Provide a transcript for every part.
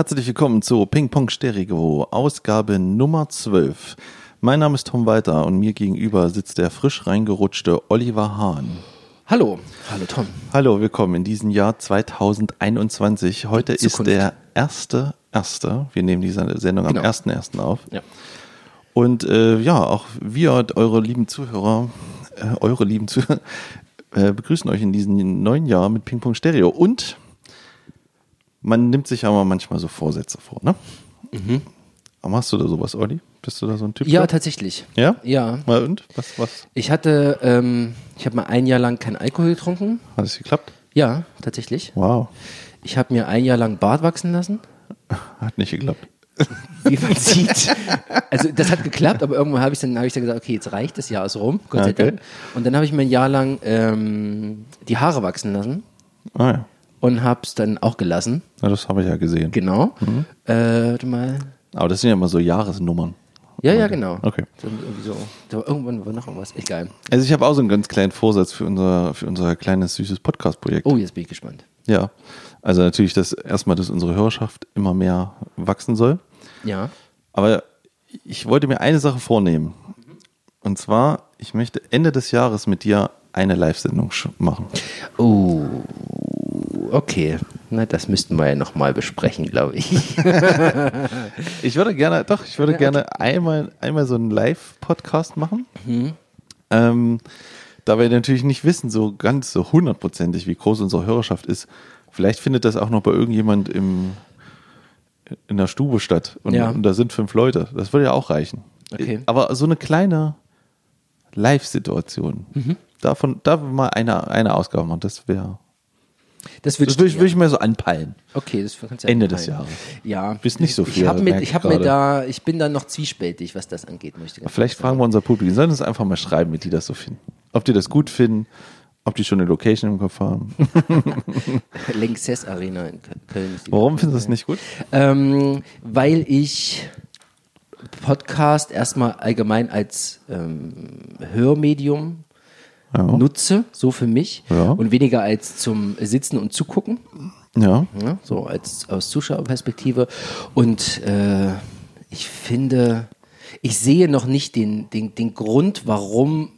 Herzlich willkommen zu Ping Pong Stereo, Ausgabe Nummer 12. Mein Name ist Tom Walter und mir gegenüber sitzt der frisch reingerutschte Oliver Hahn. Hallo, hallo Tom. Hallo, willkommen in diesem Jahr 2021. Heute ist Zukunft. der erste, erste. Wir nehmen diese Sendung am Genau. 1.1. auf. Ja. Und äh, ja, auch wir, eure lieben Zuhörer, äh, eure lieben Zuhörer, äh, begrüßen euch in diesem neuen Jahr mit Ping Pong Stereo. Und man nimmt sich aber manchmal so Vorsätze vor, ne? Aber Machst du da sowas, Olli? Bist du da so ein Typ? Ja, für? tatsächlich. ja? Ja. Mal und? Was, was? Ich hatte, ähm, ich habe mal ein Jahr lang keinen Alkohol getrunken. Hat es geklappt? Ja, tatsächlich. Wow. Ich habe mir ein Jahr lang Bart wachsen lassen. Hat nicht geklappt. Wie man sieht. Also das hat geklappt, aber irgendwann habe ich dann, habe ich dann gesagt, okay, jetzt reicht das Jahr ist rum, Gott sei Okay. Dank. Und dann habe ich mir ein Jahr lang ähm, die Haare wachsen lassen Ah ja. Und habe es dann auch gelassen. Na, das habe ich ja gesehen. Genau. Äh, warte mal. Aber das sind ja immer so Jahresnummern. Ja, ja, genau. Okay. So, so. so irgendwann war noch irgendwas. Egal. Also ich habe auch so einen ganz kleinen Vorsatz für unser, für unser kleines, süßes Podcast-Projekt. Oh, jetzt bin ich gespannt. Ja. Also natürlich, dass erstmal, dass unsere Hörerschaft immer mehr wachsen soll. Ja. Aber ich wollte mir eine Sache vornehmen. Und zwar, ich möchte Ende des Jahres mit dir eine Live-Sendung machen. Oh, okay. Na, das müssten wir ja nochmal besprechen, glaube ich. Ich würde gerne, doch, ich würde gerne einmal, einmal so einen Live-Podcast machen. Ähm, da wir natürlich nicht wissen, so ganz so hundertprozentig, wie groß unsere Hörerschaft ist. Vielleicht findet das auch noch bei irgendjemand im, in der Stube statt. Und, Ja. und da sind fünf Leute. Das würde ja auch reichen. Okay. Aber so eine kleine Live-Situation. Davon, da mal eine, eine Ausgabe machen, das wäre. Das Das würde ich, würde ich mir so anpeilen. Okay, das kannst du ja Ende des Jahres. Ja. Bist nicht so viel, Ich habe mir, ich habe mir da, ich bin da noch zwiespältig, was das angeht, möchte ich Vielleicht fragen wir unser Publikum, sollen uns einfach mal schreiben, wie die das so finden. Ob die das gut finden, ob die schon eine Location im Kopf haben. Lanxess Arena in Kö- Köln. Warum finden sie das nicht gut? Ähm, weil ich Podcast erstmal allgemein als ähm, Hörmedium nutze, so für mich, Ja. und weniger als zum Sitzen und Zugucken. Ja. Ja, so als aus Zuschauerperspektive. Und äh, ich finde, ich sehe noch nicht den, den, den Grund, warum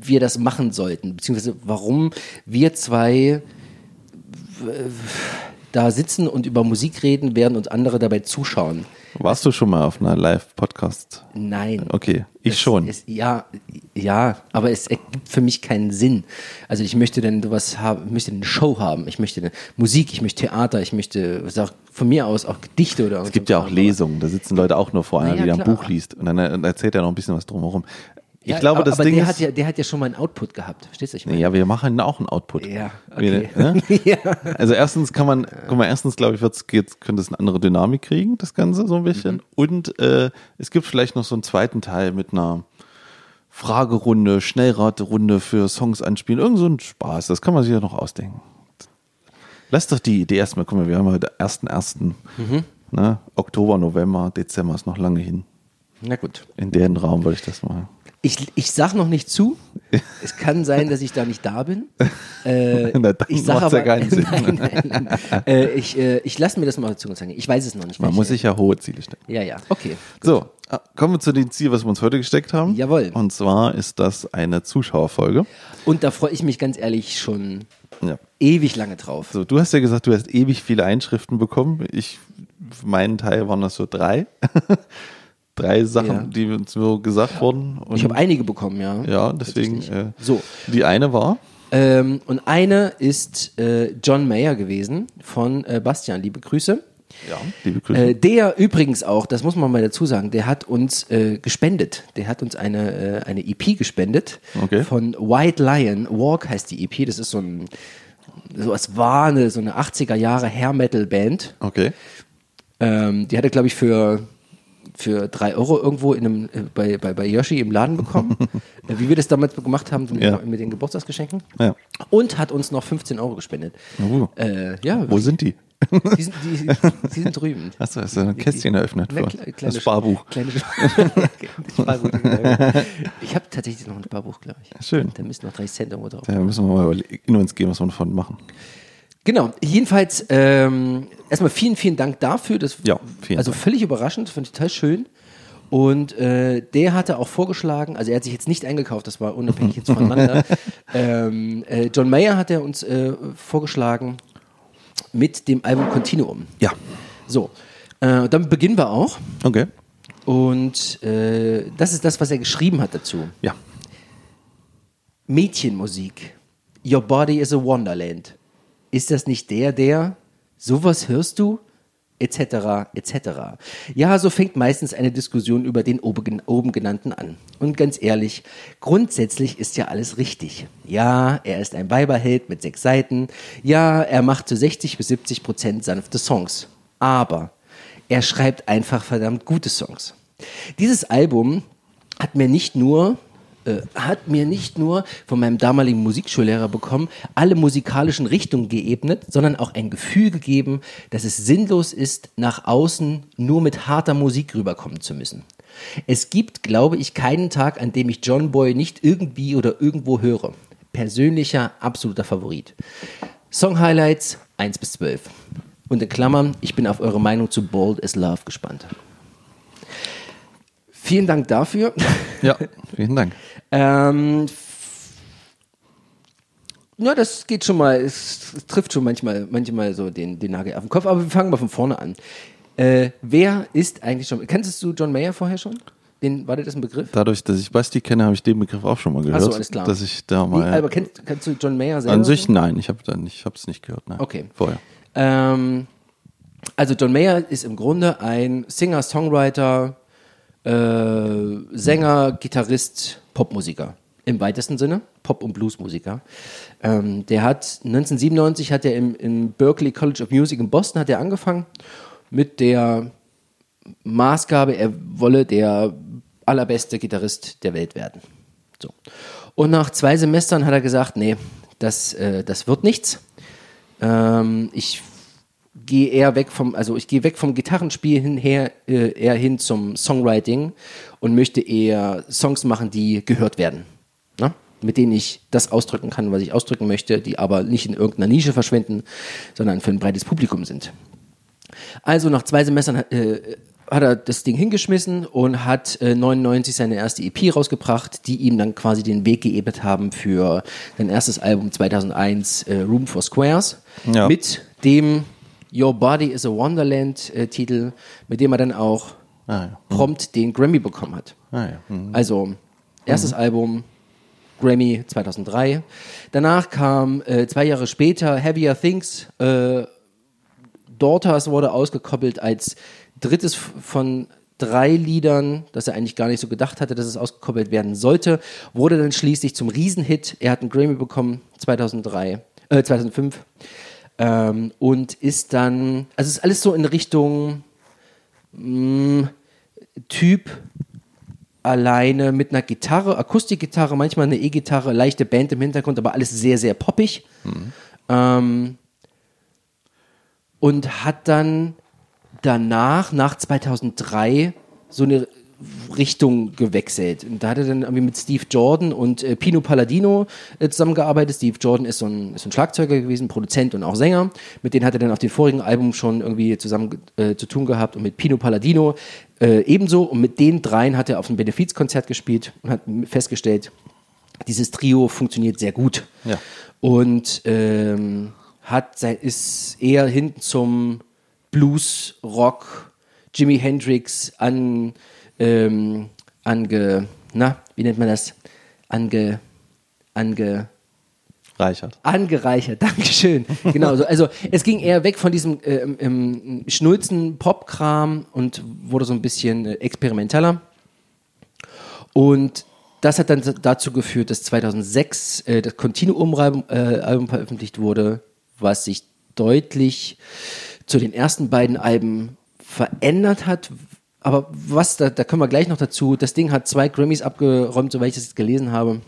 wir das machen sollten, beziehungsweise warum wir zwei äh, da sitzen und über Musik reden, während uns andere dabei zuschauen. Warst du schon mal auf einer Live-Podcast? Nein. Okay, ich Es- schon. Es, ja, ja, aber es ergibt für mich keinen Sinn. Also ich möchte denn sowas haben, ich möchte eine Show haben, ich möchte Musik, ich möchte Theater, ich möchte sag, von mir aus auch Gedichte oder Es gibt ja auch Lesungen, da sitzen Leute auch nur vor einer, ja, die ein klar. Buch liest und dann äh, erzählt er noch ein bisschen was drumherum. Ich Ja, glaube, das aber Ding der ist, hat ja, der hat ja schon mal einen Output gehabt, verstehst du? Ich meine? ja, wir machen auch einen Output. Ja, Wir, okay. ne? ja. Also erstens kann man, guck mal, erstens glaube ich, wird's, könnte es eine andere Dynamik kriegen, das Ganze so ein bisschen. Mhm. Und äh, es gibt vielleicht noch so einen zweiten Teil mit einer Fragerunde, Schnellraterunde für Songs anspielen. Irgend so ein Spaß, das kann man sich ja noch ausdenken. Lass doch die Idee erstmal, guck mal, wir haben heute 1.1. Mhm. Ne? Oktober, November, Dezember ist noch lange hin. Na gut. In deren Raum würde ich das mal. Ich, ich sag noch nicht zu. Es kann sein, dass ich da nicht da bin. Äh, Na, dann ich sag macht's ja aber, keinen Sinn. nein, nein, nein. Äh, ich äh, ich lasse mir das mal dazu sagen. Ich weiß es noch nicht. Man welche- muss sich ja hohe Ziele stecken. Ja, ja. Okay. So, äh, kommen wir zu dem Ziel, was wir uns heute gesteckt haben. Jawohl. Und zwar ist das eine Zuschauerfolge. Und da freue ich mich ganz ehrlich schon Ja. ewig lange drauf. So, du hast ja gesagt, du hast ewig viele Einschriften bekommen. Ich, für meinen Teil waren das so drei. drei Sachen, Ja. die uns so gesagt wurden. Und Ich habe einige bekommen, ja. ja, deswegen. Äh, So. Die eine war. Ähm, und eine ist äh, John Mayer gewesen von äh, Bastian. Liebe Grüße. Ja, liebe Grüße. Äh, der übrigens auch, das muss man mal dazu sagen, der hat uns äh, gespendet. Der hat uns eine, äh, eine EP gespendet Okay. von White Lion. Walk heißt die EP. Das ist so ein, so es war eine, so eine 80er Jahre Hair Metal Band. okay. Ähm, die hat er, glaube ich, für, für drei Euro irgendwo in einem, äh, bei, bei, bei Yoshi im Laden bekommen. äh, wie wir das damals gemacht haben mit, Ja. mit den Geburtstagsgeschenken. Ja. Und hat uns noch 15 Euro gespendet. Uh. Äh, ja, Wo sind die? die sind, die, die sind drüben. Hast du hast du ein Kästchen eröffnet Ne, für kle- das Sparbuch? Kleine Sparbuch. ich habe tatsächlich noch ein Sparbuch, glaube ich. Schön. Da müssen noch 30 Cent irgendwo drauf. Da müssen wir mal in uns gehen, was wir davon machen. Genau, jedenfalls ähm, erstmal vielen, vielen Dank dafür. Das, Ja, vielen also Dank. völlig überraschend, fand ich total schön. Und äh, der hatte auch vorgeschlagen, also er hat sich jetzt nicht eingekauft, das war unabhängig jetzt voneinander. ähm, äh, John Mayer hat er uns äh, vorgeschlagen mit dem Album Continuum. Ja. So, äh, dann beginnen wir auch. Okay. Und äh, das ist das, was er geschrieben hat dazu. Ja. Mädchenmusik. Your body is a wonderland. Ist das nicht der, der sowas hörst du? Etc. etc. Ja, so fängt meistens eine Diskussion über den oben, genannten an. Und ganz ehrlich, grundsätzlich ist ja alles richtig. Ja, er ist ein Weiberheld mit sechs Seiten. Ja, er macht zu 60 bis 70 Prozent sanfte Songs. Aber er schreibt einfach verdammt gute Songs. Dieses Album hat mir nicht nur äh, hat mir nicht nur von meinem damaligen Musikschullehrer bekommen, alle musikalischen Richtungen geebnet, sondern auch ein Gefühl gegeben, dass es sinnlos ist, nach außen nur mit harter Musik rüberkommen zu müssen. Es gibt, glaube ich, keinen Tag, an dem ich John Boy nicht irgendwie oder irgendwo höre. Persönlicher, absoluter Favorit. Song Highlights 1 bis 12. Und in Klammern, ich bin auf eure Meinung zu Bold as Love gespannt. Vielen Dank dafür. Ja, vielen Dank. Ähm, ja, das geht schon mal, es, es trifft schon manchmal, manchmal so den, den Nagel auf den Kopf, aber wir fangen mal von vorne an. Äh, wer ist eigentlich schon, kennst du John Mayer vorher schon? Den, war dir das ein Begriff? Dadurch, dass ich Basti kenne, habe ich den Begriff auch schon mal gehört. so, alles klar. Dass ich da mal. aber kennst, kennst du John Mayer selber? an sich nein, ich habe es nicht gehört. Nein. Okay. Vorher. Ähm, also John Mayer ist im Grunde ein Singer, Songwriter, äh, Sänger, Gitarrist, Popmusiker. Im weitesten Sinne, Pop- und Bluesmusiker. Ähm, der hat 1997 hat er im, im Berklee College of Music in Boston hat er angefangen mit der Maßgabe, er wolle der allerbeste Gitarrist der Welt werden. So. Und nach zwei Semestern hat er gesagt, nee, das, äh, das wird nichts. Ähm, ich gehe eher weg vom, also ich gehe weg vom Gitarrenspiel hinher, äh, eher hin zum Songwriting und möchte eher Songs machen, die gehört werden. Ne? Mit denen ich das ausdrücken kann, was ich ausdrücken möchte, die aber nicht in irgendeiner Nische verschwinden, sondern für ein breites Publikum sind. Also nach zwei Semestern äh, hat er das Ding hingeschmissen und hat äh, 99 seine erste EP rausgebracht, die ihm dann quasi den Weg geebnet haben für sein erstes Album 2001, äh, Room for Squares, Ja. mit dem Your Body is a Wonderland äh, Titel, mit dem er dann auch Ah, ja. prompt den Grammy bekommen hat. Ah, ja. Mhm. Also, erstes Album, Grammy 2003. Danach kam äh, zwei Jahre später Heavier Things. Äh, Daughters wurde ausgekoppelt als drittes von drei Liedern, das er eigentlich gar nicht so gedacht hatte, dass es ausgekoppelt werden sollte. Wurde dann schließlich zum Riesenhit. Er hat einen Grammy bekommen 2003, äh, 2005. Ähm, und ist dann, also es ist alles so in Richtung mh, Typ alleine mit einer Gitarre, Akustikgitarre, manchmal eine E-Gitarre, leichte Band im Hintergrund, aber alles sehr, sehr poppig. Ähm, und hat dann danach, nach 2003, so eine Richtung gewechselt. Und da hat er dann irgendwie mit Steve Jordan und äh, Pino Palladino äh, zusammengearbeitet. Steve Jordan ist so, ein, ist so ein Schlagzeuger gewesen, Produzent und auch Sänger. Mit denen hat er dann auf dem vorigen Album schon irgendwie zusammen äh, zu tun gehabt und mit Pino Palladino äh, ebenso. Und mit den dreien hat er auf einem Benefizkonzert gespielt und hat festgestellt, dieses Trio funktioniert sehr gut. Ja. Und ähm, hat sein, ist eher hin zum Blues, Rock, Jimi Hendrix an, ähm, ange, na, wie nennt man das? Ange, ange, Reichert. angereichert, Dankeschön. Genau, so, also es ging eher weg von diesem äh, ähm, schnulzen Pop-Kram und wurde so ein bisschen äh, experimenteller. Und das hat dann dazu geführt, dass 2006 äh, das Continuum-Album äh, Album veröffentlicht wurde, was sich deutlich zu den ersten beiden Alben verändert hat. Aber was, da, da kommen wir gleich noch dazu. Das Ding hat zwei Grammys abgeräumt, soweit ich das jetzt gelesen habe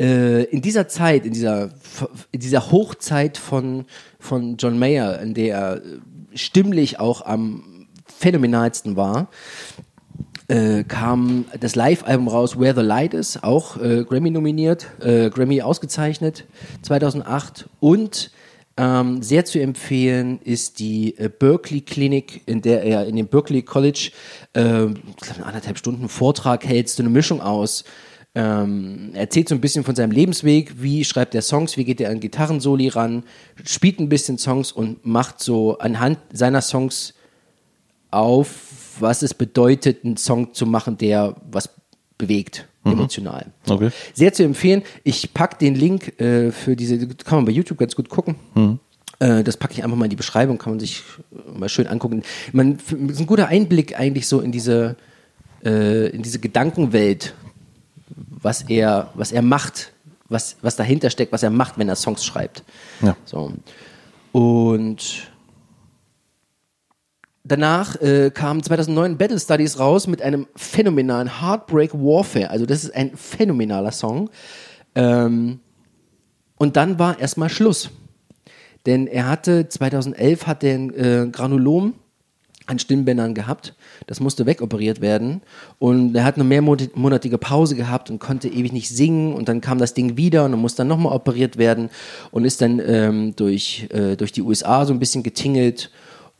äh, in dieser Zeit, in dieser, in dieser Hochzeit von, von John Mayer, in der er stimmlich auch am phänomenalsten war, äh, kam das Live-Album raus, Where the Light Is, auch äh, Grammy nominiert, äh, Grammy ausgezeichnet 2008 und Ähm, sehr zu empfehlen ist die äh, Berkeley Klinik, in der er in dem Berkeley College äh, glaub, anderthalb Stunden Vortrag hält, so eine Mischung aus. Ähm, erzählt so ein bisschen von seinem Lebensweg, wie schreibt er Songs, wie geht er an Gitarrensoli ran, spielt ein bisschen Songs und macht so anhand seiner Songs auf, was es bedeutet, einen Song zu machen, der was bewegt, emotional. Okay. Sehr zu empfehlen. Ich packe den Link äh, für diese, kann man bei YouTube ganz gut gucken. Äh, das packe ich einfach mal in die Beschreibung, kann man sich äh, mal schön angucken. Man, f- ist ein guter Einblick eigentlich so in diese, äh, in diese Gedankenwelt, was er, was er macht, was, was dahinter steckt, was er macht, wenn er Songs schreibt. Ja. So. Und danach äh, kam 2009 Battle Studies raus mit einem phänomenalen Heartbreak Warfare. Also das ist ein phänomenaler Song. Ähm, und dann war erstmal Schluss. Denn er hatte, 2011 hat er äh, Granulom an Stimmbändern gehabt. Das musste wegoperiert werden. Und er hat eine mehrmonatige Pause gehabt und konnte ewig nicht singen. Und dann kam das Ding wieder und musste dann nochmal operiert werden und ist dann ähm, durch, äh, durch die USA so ein bisschen getingelt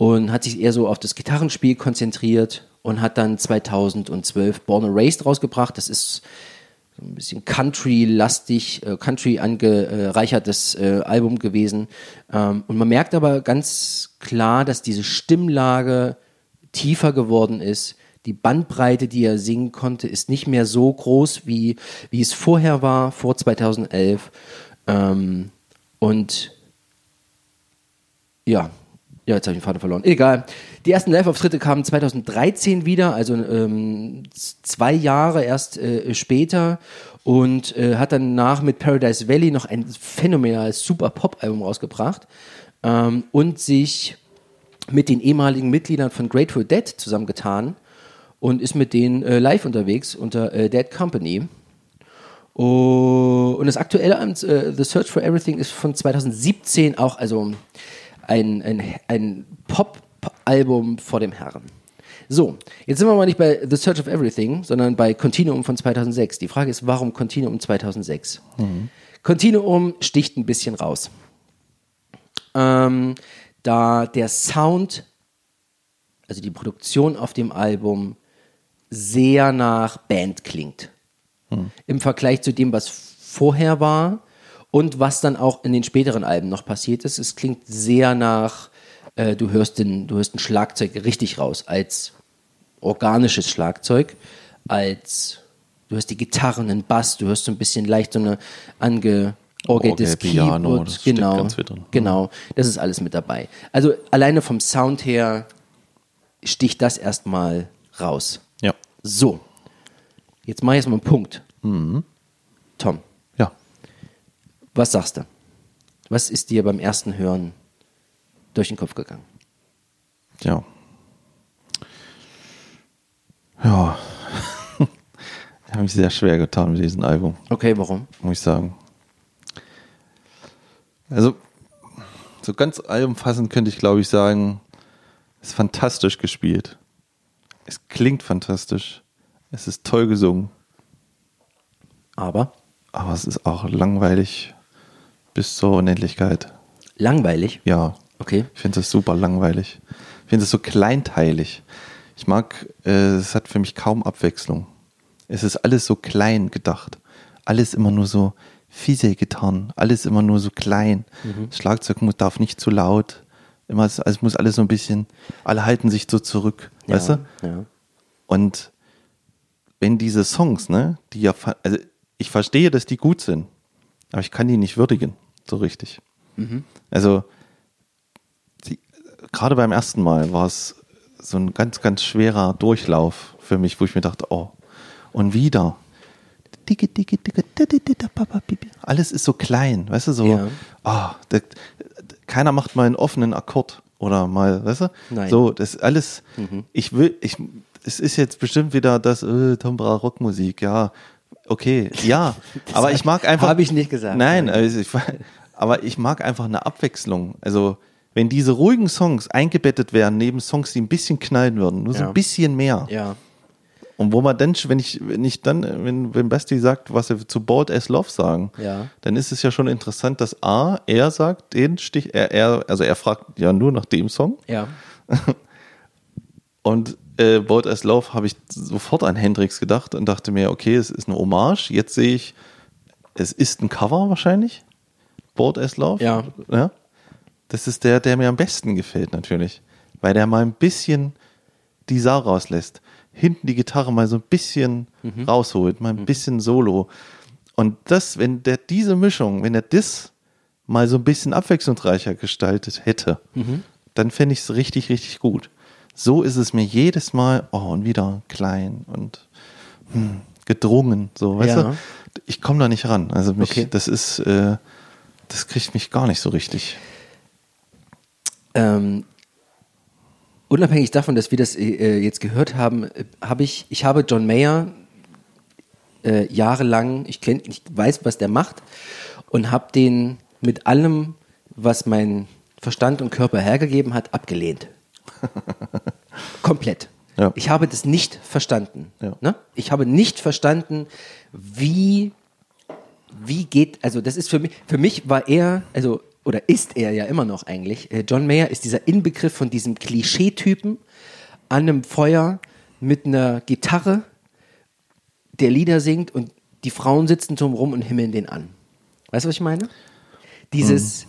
und hat sich eher so auf das Gitarrenspiel konzentriert und hat dann 2012 Born and Raised rausgebracht. Das ist ein bisschen Country-lastig, äh, Country angereichertes äh, Album gewesen. Ähm, und man merkt aber ganz klar, dass diese Stimmlage tiefer geworden ist. Die Bandbreite, die er singen konnte, ist nicht mehr so groß, wie, wie es vorher war, vor 2011. Ähm, und ja, ja, jetzt habe ich den Vater verloren. Egal. Die ersten Live-Auftritte kamen 2013 wieder, also ähm, zwei Jahre erst äh, später und äh, hat danach mit Paradise Valley noch ein phänomenales Super-Pop-Album rausgebracht ähm, und sich mit den ehemaligen Mitgliedern von Grateful Dead zusammengetan und ist mit denen äh, live unterwegs unter äh, Dead Company. Oh, Und das aktuelle Album, äh, The Search for Everything, ist von 2017 auch, also ein, ein, ein Pop-Album vor dem Herrn. So, jetzt sind wir mal nicht bei The Search of Everything, sondern bei Continuum von 2006. Die Frage ist, warum Continuum 2006? Continuum sticht ein bisschen raus. Ähm, da der Sound, also die Produktion auf dem Album, sehr nach Band klingt. Im Vergleich zu dem, was vorher war und was dann auch in den späteren Alben noch passiert ist. Es klingt sehr nach, äh, du, hörst den, du hörst ein Schlagzeug richtig raus, als organisches Schlagzeug, als du hörst die Gitarren, den Bass, du hörst so ein bisschen leicht so eine angeorgeltes Orgel, Piano, Keyboard. das genau, ganz viel drin. genau, das ist alles mit dabei. Also alleine vom Sound her sticht das erstmal raus. Ja. So, jetzt mache ich erstmal einen Punkt. Mhm. Tom. Was sagst du? Was ist dir beim ersten Hören durch den Kopf gegangen? Ja. Ja. ich habe mich sehr schwer getan mit diesem Album, Okay, warum? muss ich sagen. Also, so ganz allumfassend könnte ich, glaube ich, sagen, es ist fantastisch gespielt. Es klingt fantastisch. Es ist toll gesungen. Aber Aber es ist auch langweilig bis zur Unendlichkeit. langweilig. Ja. Okay. Ich finde das super langweilig. Ich finde es so kleinteilig. Ich mag, äh, es hat für mich kaum Abwechslung. Es ist alles so klein gedacht. Alles immer nur so fiese getan. Alles immer nur so klein. Das Schlagzeug muss, darf nicht zu laut. Immer, es es muss alles so ein bisschen, alle halten sich so zurück. Weißt du? Ja. Und wenn diese Songs, ne, die ja, also ich verstehe, dass die gut sind, aber ich kann die nicht würdigen, so richtig. Also, die, gerade beim ersten Mal war es so ein ganz, ganz schwerer Durchlauf für mich, wo ich mir dachte, oh, und wieder. Alles ist so klein, weißt du, so, Ja. ah, da- keiner macht mal einen offenen Akkord oder mal, weißt du? Nein. So, das alles, ich will, ich, es ist jetzt bestimmt wieder das äh, Tombra Rockmusik, ja, okay, ja, aber ich mag einfach. Habe ich nicht gesagt. Nein, also ich, aber ich mag einfach eine Abwechslung. Also, wenn diese ruhigen Songs eingebettet wären neben Songs, die ein bisschen knallen würden, nur so Ja. ein bisschen mehr. Ja. Und wo man dann, wenn ich, wenn ich dann, wenn, wenn Basti sagt, was er zu Bold as Love sagen, Ja. dann ist es ja schon interessant, dass A, er sagt, den Stich, er, er, also er fragt ja nur nach dem Song. Ja. Und äh, Bold as Love habe ich sofort an Hendrix gedacht und dachte mir, okay, es ist eine Hommage. Jetzt sehe ich, es ist ein Cover wahrscheinlich. Bold as Love. Ja. ja. Das ist der, der mir am besten gefällt natürlich. Weil der mal ein bisschen die Sau rauslässt. Hinten die Gitarre mal so ein bisschen rausholt, mal ein bisschen Solo. Und das, wenn der diese Mischung, wenn er das mal so ein bisschen abwechslungsreicher gestaltet hätte, dann fände ich es richtig, richtig gut. So ist es mir jedes Mal, oh, und wieder klein und hm, gedrungen, so, weißt Ja. du? Ich komme da nicht ran. Also mich, Okay. das ist, äh, das kriegt mich gar nicht so richtig. Ähm, unabhängig davon, dass wir das äh, jetzt gehört haben, äh, habe ich, ich habe John Mayer äh, jahrelang, ich kenn, ich weiß, was der macht und habe den mit allem, was mein Verstand und Körper hergegeben hat, abgelehnt. Komplett. Ja. Ich habe das nicht verstanden. Ja. Ne? Ich habe nicht verstanden, wie wie geht, also das ist für mich, für mich war er, also, oder ist er ja immer noch eigentlich, äh, John Mayer ist dieser Inbegriff von diesem Klischeetypen an einem Feuer mit einer Gitarre, der Lieder singt und die Frauen sitzen drumherum und himmeln den an. Weißt du, was ich meine? Dieses,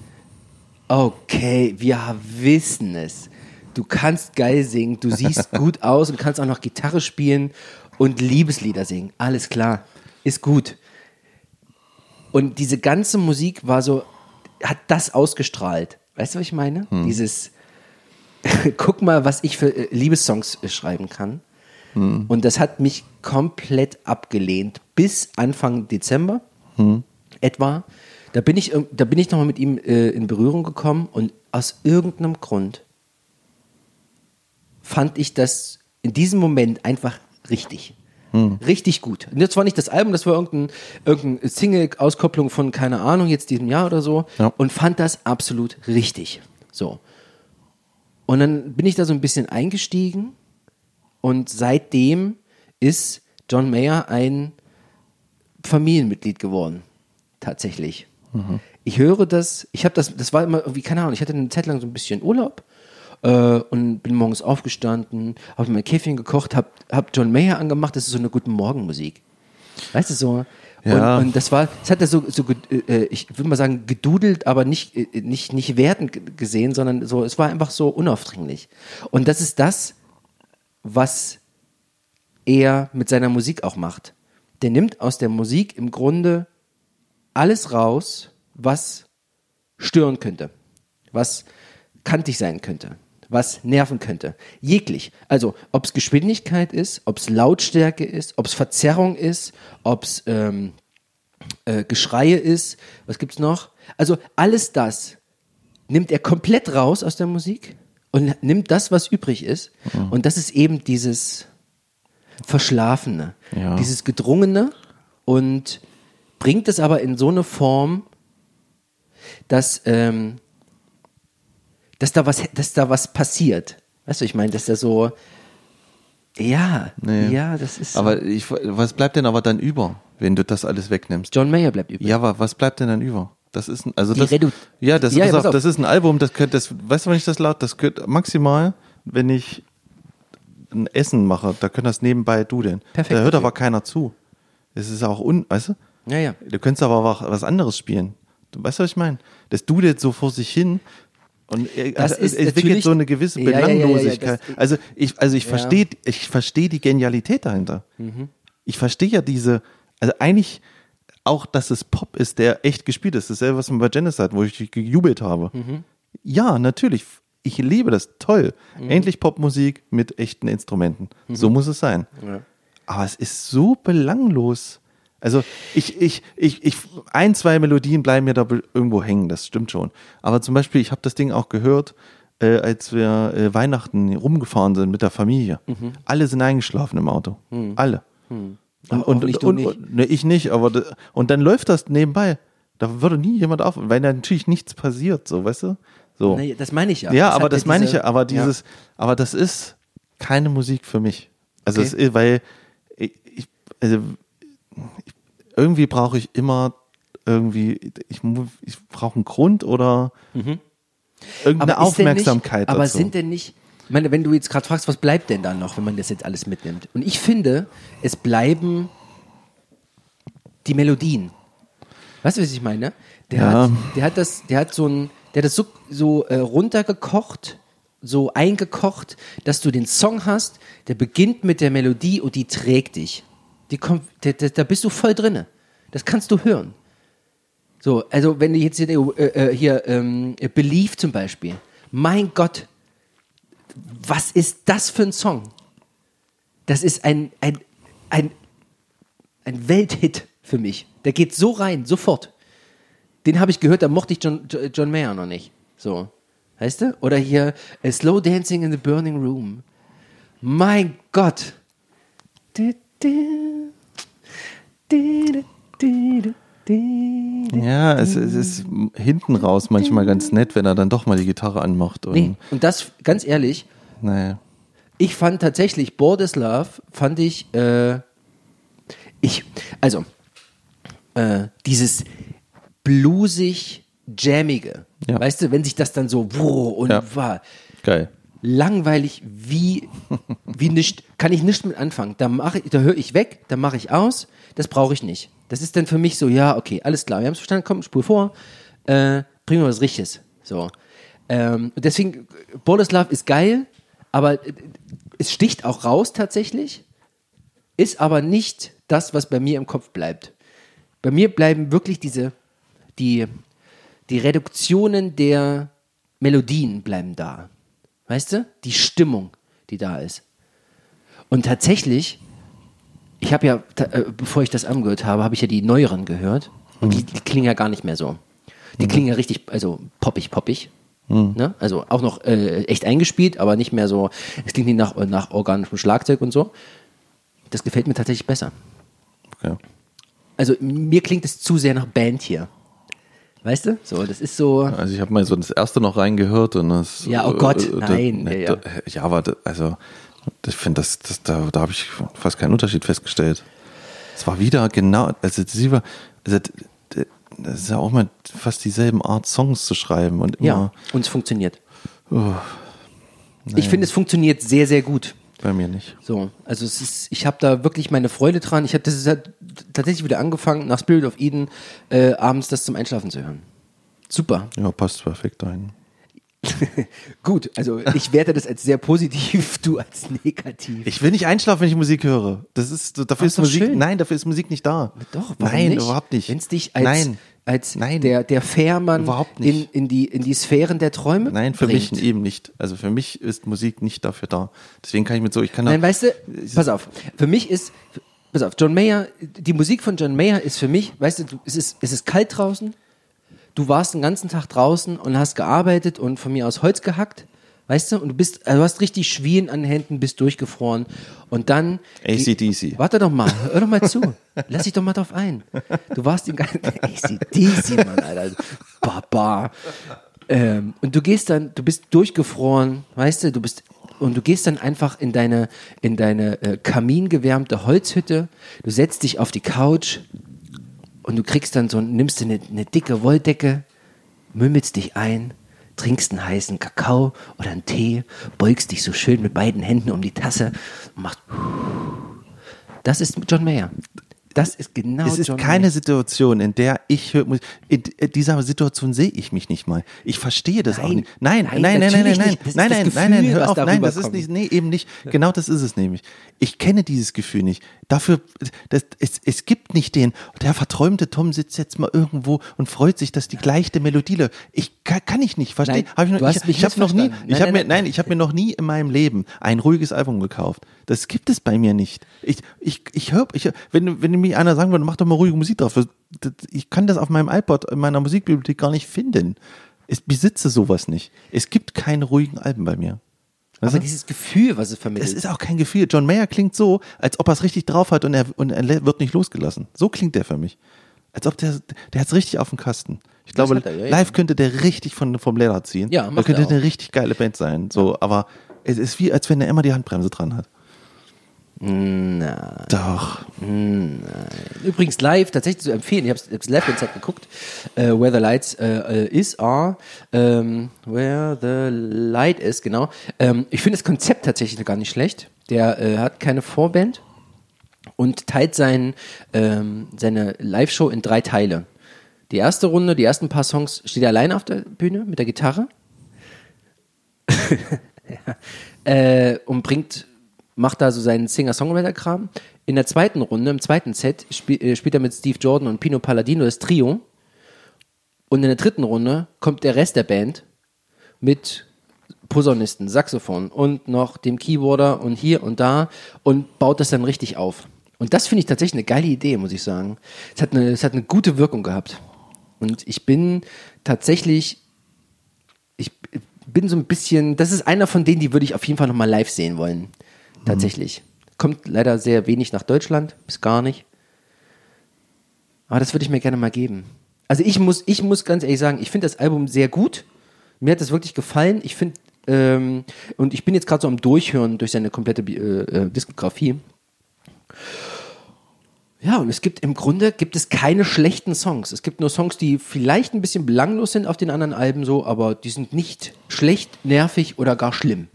okay, wir wissen es. Du kannst geil singen, du siehst gut aus und kannst auch noch Gitarre spielen und Liebeslieder singen. Alles klar, ist gut. Und diese ganze Musik war so, hat das ausgestrahlt. Weißt du, was ich meine? Dieses, guck mal, was ich für äh, Liebessongs äh, schreiben kann. Und das hat mich komplett abgelehnt bis Anfang Dezember etwa. Da bin ich, da bin ich nochmal mit ihm äh, in Berührung gekommen und aus irgendeinem Grund fand ich das in diesem Moment einfach richtig. Richtig gut. Und das war nicht das Album, das war irgendein, irgendeine Single-Auskopplung von, keine Ahnung, jetzt diesem Jahr oder so. Ja. Und fand das absolut richtig. So. Und dann bin ich da so ein bisschen eingestiegen und seitdem ist John Mayer ein Familienmitglied geworden. Tatsächlich. Ich höre das, ich habe das, das war immer irgendwie, keine Ahnung, ich hatte eine Zeit lang so ein bisschen Urlaub äh, und bin morgens aufgestanden, habe mein Käffchen gekocht, habe hab John Mayer angemacht, das ist so eine guten Morgenmusik. Weißt du, so. Ja. Und, und das war, das hat er so, so äh, ich würde mal sagen, gedudelt, aber nicht, äh, nicht, nicht wertend gesehen, sondern so, es war einfach so unaufdringlich. Und das ist das, was er mit seiner Musik auch macht. Der nimmt aus der Musik im Grunde alles raus, was stören könnte, was kantig sein könnte, was nerven könnte. Jeglich. Also, ob es Geschwindigkeit ist, ob es Lautstärke ist, ob es Verzerrung ist, ob es ähm, äh, Geschreie ist, was gibt's noch? Also, alles das nimmt er komplett raus aus der Musik und nimmt das, was übrig ist. Und das ist eben dieses Verschlafene, Ja. dieses Gedrungene und bringt es aber in so eine Form, dass, ähm, dass, da, was, dass da was passiert. Weißt du, ich meine, dass da so, ja, Nee. ja, das ist. Aber ich, was bleibt denn aber dann über, wenn du das alles wegnimmst? John Mayer bleibt übrig. Ja, aber was bleibt denn dann über? Das ist ein, also Die das, Redu- ja, das, Ja, ja, auf, auf. das ist ein Album, das könnte, das, weißt du, wenn ich das laut, das könnte maximal, wenn ich ein Essen mache, da könnte das nebenbei dudeln. Perfekt, Da hört aber keiner zu. Es ist auch un, weißt du? Ja, ja. Du könntest aber auch was anderes spielen. Du weißt, was ich meine? Das dudelt so vor sich hin und er- Das es ist entwickelt so eine gewisse Ja, ja, ja, ja, Belanglosigkeit. das- also ich, also ich verstehe, ich verstehe die Genialität dahinter. Ich verstehe ja diese, also eigentlich auch, dass es Pop ist, der echt gespielt ist. Dasselbe, was man bei Genocide, wo ich gejubelt habe. Ja, natürlich. Ich liebe das. Toll. Endlich Popmusik mit echten Instrumenten. So muss es sein. Aber es ist so belanglos. Also ich, ich, ich, ich, ein, zwei Melodien bleiben mir da irgendwo hängen, das stimmt schon. Aber zum Beispiel, ich habe das Ding auch gehört, äh, als wir äh, Weihnachten rumgefahren sind mit der Familie. Alle sind eingeschlafen im Auto. Alle. Und, Aber und, und, du und, nicht. und ne, ich nicht, aber und dann läuft das nebenbei. Da würde nie jemand auf, weil da natürlich nichts passiert, so, weißt du? So. Nee, das meine ich ja. Ja, Das aber das meine ich ja, aber dieses, aber das ist keine Musik für mich. Also Okay. es ist, weil ich, ich, also, ich, irgendwie brauche ich immer irgendwie, ich, ich brauche einen Grund oder irgendeine ist denn Aufmerksamkeit Nicht, aber dazu. sind denn nicht, ich meine, wenn du jetzt gerade fragst, was bleibt denn dann noch, wenn man das jetzt alles mitnimmt? Und ich finde, es bleiben die Melodien. Weißt du, was ich meine? Der, Ja. hat, der hat das, der hat so ein, der hat das so, so äh, runtergekocht, so eingekocht, dass du den Song hast, der beginnt mit der Melodie und die trägt dich. Die kommt, da, da, bist du voll drinne. Das kannst du hören. So, also wenn du jetzt hier, äh, äh, hier ähm, Believe zum Beispiel, mein Gott, was ist das für ein Song? Das ist ein, ein, ein, ein Welthit für mich. Der geht so rein, sofort. Den habe ich gehört, da mochte ich John, Jo- John Mayer noch nicht. So, weißt du? Oder hier äh, Slow Dancing in the Burning Room. Mein Gott. Du, du, du, du, du, du, du. Ja, es, es ist hinten raus manchmal ganz nett, wenn er dann doch mal die Gitarre anmacht. Und, Nee, und das, ganz ehrlich, naja. ich fand tatsächlich Borders Love, fand ich, äh, ich, also, äh, dieses bluesig jammige, Ja. weißt du, wenn sich das dann so wow, und Ja. war Geil. Langweilig wie wie nicht, kann ich nicht mit anfangen. Da mache da höre ich weg, da mache ich aus. Das brauche ich nicht. Das ist dann für mich so, ja, okay, alles klar, wir haben es verstanden, komm, spur vor, äh, bringen wir was Richtiges. So. Ähm, deswegen, Borders Love ist geil, aber äh, es sticht auch raus tatsächlich, ist aber nicht das, was bei mir im Kopf bleibt. Bei mir bleiben wirklich diese, die, die Reduktionen der Melodien bleiben da. Weißt du? Die Stimmung, die da ist. Und tatsächlich, ich habe ja, äh, bevor ich das angehört habe, habe ich ja die neueren gehört. Und die, die klingen ja gar nicht mehr so. Die klingen ja richtig, also poppig, poppig. Ne? Also auch noch äh, echt eingespielt, aber nicht mehr so, es klingt nicht nach, nach organischem Schlagzeug und so. Das gefällt mir tatsächlich besser. Okay. Also mir klingt es zu sehr nach Band hier. Weißt du? So, das ist so. Also ich habe mal so das erste noch reingehört und das. Ja, oh Gott, äh, nein, da- ja, ja. ja, aber da- also ich finde, das, das, da, da habe ich fast keinen Unterschied festgestellt. Es war wieder genau, also sie war, also das ist ja auch mal fast dieselben Art Songs zu schreiben und immer Ja, und es funktioniert. ich finde, es funktioniert sehr, sehr gut. Bei mir nicht. So, also es ist, ich habe da wirklich meine Freude dran. Ich habe das ist halt tatsächlich wieder angefangen, nach Spirit of Eden äh, abends das zum Einschlafen zu hören. Super. Ja, passt perfekt dahin. Gut, also ich werte das als sehr positiv, du als negativ. Ich will nicht einschlafen, wenn ich Musik höre. Das ist dafür Ach, ist Musik. schön. Nein, dafür ist Musik nicht da. Doch, warum nein, nicht? überhaupt nicht. Wenn es dich als, nein, als Nein. Der, der Fährmann in, in, die, in die Sphären der Träume nein, für bringt. mich eben nicht. Also für mich ist Musik nicht dafür da. Deswegen kann ich mit so, ich kann Nein, weißt du, pass auf, für mich ist, pass auf, John Mayer, die Musik von John Mayer ist für mich, weißt du, du es, ist, es ist kalt draußen, du warst den ganzen Tag draußen und hast gearbeitet und von mir aus Holz gehackt, weißt du, und du bist, also du hast richtig Schwielen an den Händen, bist durchgefroren und dann... AC/DC. Warte doch mal, hör doch mal zu, lass dich doch mal drauf ein. Du warst den ganzen... AC/DC, Mann, Alter, Baba. Ähm, und du gehst dann, du bist durchgefroren, weißt du, du bist und du gehst dann einfach in deine in deine äh, kamingewärmte Holzhütte. Du setzt dich auf die Couch und du kriegst dann so, nimmst dir eine, eine dicke Wolldecke, mümmelst dich ein, trinkst einen heißen Kakao oder einen Tee, beugst dich so schön mit beiden Händen um die Tasse und machst. Das ist John Mayer. Das ist genau es ist John keine Mayer. Situation, in der ich höre Musik. In dieser Situation sehe ich mich nicht mal. Ich verstehe das auch Nein, nicht. Nein, nein, nein, nein, nein, nein, nein. Das ist nein, das nein, Gefühl, nein, nein, hör auf, nein, das ist kommt. nicht, nee, eben nicht. Genau das ist es nämlich. Ich kenne dieses Gefühl nicht. Dafür, das, es, es gibt nicht den, der verträumte Tom sitzt jetzt mal irgendwo und freut sich, dass die gleiche Melodie läuft. Ich kann, kann ich nicht, verstehen? Nein, Hab ich noch, ich, ich habe noch nie, missverstanden. ich Nein, habe mir, nein, nein, ich habe mir noch nie in meinem Leben ein ruhiges Album gekauft. Das gibt es bei mir nicht. Ich, ich, ich höre, ich, wenn, wenn mir einer sagen würde, mach doch mal ruhige Musik drauf. Ich kann das auf meinem iPod in meiner Musikbibliothek gar nicht finden. Ich besitze sowas nicht. Es gibt keine ruhigen Alben bei mir. Weißt Aber dieses Gefühl, was es vermittelt. Es ist auch kein Gefühl. John Mayer klingt so, als ob er es richtig drauf hat und er, und er wird nicht losgelassen. So klingt der für mich. Als ob der, der hat es richtig auf dem Kasten. Ich glaube, er, ja, ja. live könnte der richtig von, vom Leder ziehen. Ja, da macht könnte er auch. eine richtig geile Band sein. So, aber es ist wie, als wenn er immer die Handbremse dran hat. Na, Doch. Übrigens live tatsächlich zu empfehlen. Ich habe das Live-Konzert geguckt. Äh, Where the Lights äh, is are. Ähm, where the Light is, genau. Ähm, ich finde das Konzept tatsächlich gar nicht schlecht. Der äh, hat keine Vorband und teilt sein, ähm, seine Live-Show in drei Teile. Die erste Runde, die ersten paar Songs steht er alleine auf der Bühne mit der Gitarre. ja. äh, und bringt macht da so seinen Singer-Songwriter-Kram. In der zweiten Runde, im zweiten Set, spiel, äh, spielt er mit Steve Jordan und Pino Palladino das Trio. Und in der dritten Runde kommt der Rest der Band mit Posaunisten, Saxophon und noch dem Keyboarder und hier und da und baut das dann richtig auf. Und das finde ich tatsächlich eine geile Idee, muss ich sagen. Es hat eine, es hat eine gute Wirkung gehabt. Und ich bin tatsächlich, ich bin so ein bisschen, das ist einer von denen, die würde ich auf jeden Fall nochmal live sehen wollen. Tatsächlich. Kommt leider sehr wenig nach Deutschland, bis gar nicht. Aber das würde ich mir gerne mal geben. Also ich muss, ich muss ganz ehrlich sagen, ich finde das Album sehr gut. Mir hat das wirklich gefallen. Ich finde, ähm, und ich bin jetzt gerade so am Durchhören durch seine komplette äh, äh, Diskografie. Ja, und es gibt im Grunde gibt es keine schlechten Songs. Es gibt nur Songs, die vielleicht ein bisschen belanglos sind auf den anderen Alben so, aber die sind nicht schlecht, nervig oder gar schlimm.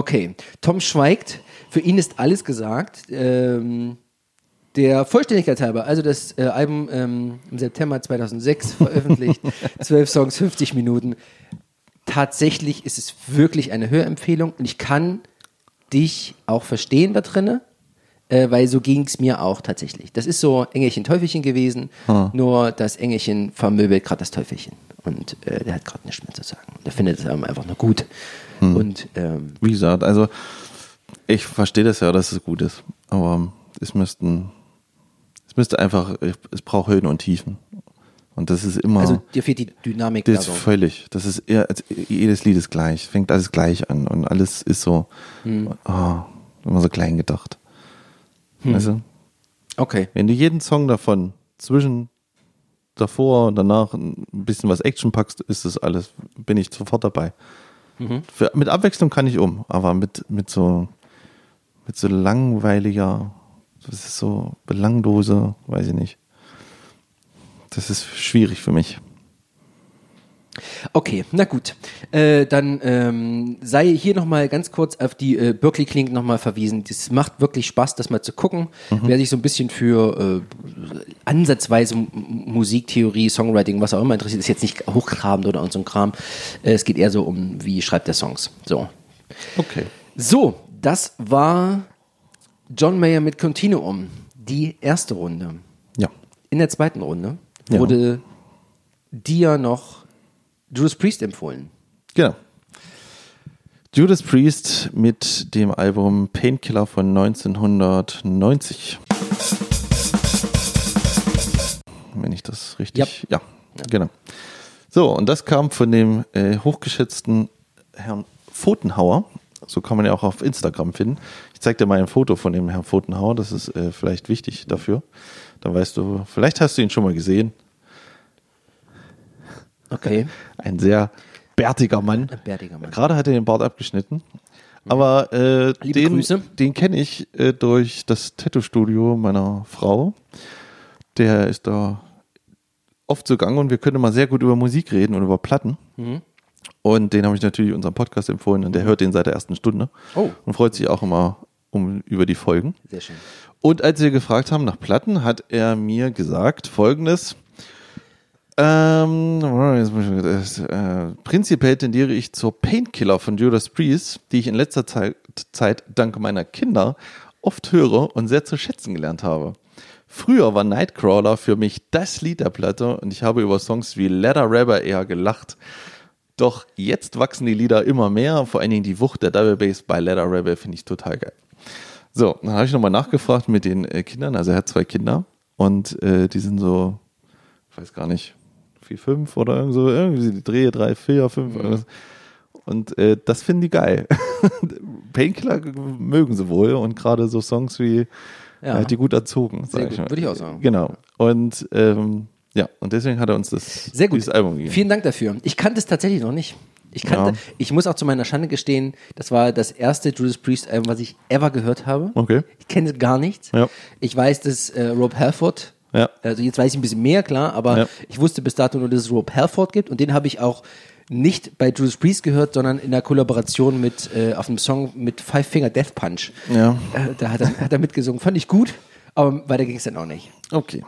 Okay, Tom schweigt. Für ihn ist alles gesagt. Ähm, der Vollständigkeit halber, also das äh, Album ähm, im September 2006 veröffentlicht, 12 Songs, 50 Minuten. Tatsächlich ist es wirklich eine Hörempfehlung und ich kann dich auch verstehen da drinne, äh, weil so ging es mir auch tatsächlich. Das ist so Engelchen Teufelchen gewesen, Hm. nur das Engelchen vermöbelt gerade das Teufelchen und äh, der hat gerade nichts mehr zu sagen. Der findet es Album einfach nur gut und ähm, Wie gesagt, also ich verstehe das ja, dass es gut ist, aber es müssten, es müsste einfach, es braucht Höhen und Tiefen. Und das ist immer, also dir fehlt die Dynamik das da ist so. völlig, das ist eher, jedes Lied ist gleich, fängt alles gleich an und alles ist so, Hm. oh, immer so klein gedacht. Weißt du? Okay. Wenn du jeden Song davon zwischen davor und danach ein bisschen was Action packst, ist das alles, bin ich sofort dabei. Für, mit Abwechslung kann ich um, aber mit, mit so mit so langweiliger, das ist so belanglose, weiß ich nicht. Das ist schwierig für mich. Okay, na gut. Äh, dann ähm, sei hier nochmal ganz kurz auf die äh, Berkeley Clinic nochmal verwiesen. Das macht wirklich Spaß, das mal zu gucken. Wer sich so ein bisschen für äh, ansatzweise Musiktheorie, Songwriting, was auch immer interessiert, ist jetzt nicht hochtrabend oder so ein Kram. Äh, es geht eher so um, wie schreibt der Songs. So. Okay. So, das war John Mayer mit Continuum. Die erste Runde. Ja. In der zweiten Runde Ja. wurde dir noch Judas Priest empfohlen. Genau. Judas Priest mit dem Album Painkiller von 1990. Wenn ich das richtig. Ja, genau. So, und das kam von dem äh, hochgeschätzten Herrn Pfotenhauer. So kann man ja auch auf Instagram finden. Ich zeig dir mal ein Foto von dem Herrn Pfotenhauer. Das ist äh, vielleicht wichtig dafür. Dann weißt du, vielleicht hast du ihn schon mal gesehen. Okay. Ein sehr bärtiger Mann. Ein bärtiger Mann. Gerade hat er den Bart abgeschnitten. Aber äh, den, Grüße. den kenne ich äh, durch das Tattoo-Studio meiner Frau. Der ist da oft so gang und wir können mal sehr gut über Musik reden und über Platten. Mhm. Und den habe ich natürlich unserem Podcast empfohlen und der hört den seit der ersten Stunde. Oh. Und freut sich auch immer um, über die Folgen. Sehr schön. Und als wir gefragt haben nach Platten, hat er mir gesagt folgendes. Ähm, äh, prinzipiell tendiere ich zur Painkiller von Judas Priest, die ich in letzter Zeit, Zeit dank meiner Kinder oft höre und sehr zu schätzen gelernt habe. Früher war Nightcrawler für mich das Lied der Platte und ich habe über Songs wie Leather Rabber eher gelacht. Doch jetzt wachsen die Lieder immer mehr, vor allen Dingen die Wucht der Double Bass bei Leather Rebel finde ich total geil. So, dann habe ich nochmal nachgefragt mit den äh, Kindern, also er hat zwei Kinder und äh, die sind so, ich weiß gar nicht, vier, fünf oder irgend so, irgendwie die Drehe, drei, vier, fünf. irgendwas. Und äh, das finden die geil. Painkiller mögen sie wohl und gerade so Songs wie Ja. äh, die gut erzogen. Sehr gut, würde ich auch sagen. Genau. Und ähm, ja, und deswegen hat er uns das Sehr gut. dieses Album gegeben. Vielen Dank dafür. Ich kannte es tatsächlich noch nicht. Ich, kannte, Ja. ich muss auch zu meiner Schande gestehen, das war das erste Judas Priest Album, was ich ever gehört habe. Okay. Ich kenne gar nichts. Ja. Ich weiß, dass äh, Rob Halford, Ja. also jetzt weiß ich ein bisschen mehr, klar, aber Ja. ich wusste bis dato nur, dass es Rob Halford gibt und den habe ich auch nicht bei Judas Priest gehört, sondern in der Kollaboration mit äh, auf einem Song mit Five Finger Death Punch. Ja. Äh, da hat er, hat er mitgesungen. Fand ich gut, aber weiter ging es dann auch nicht. Okay.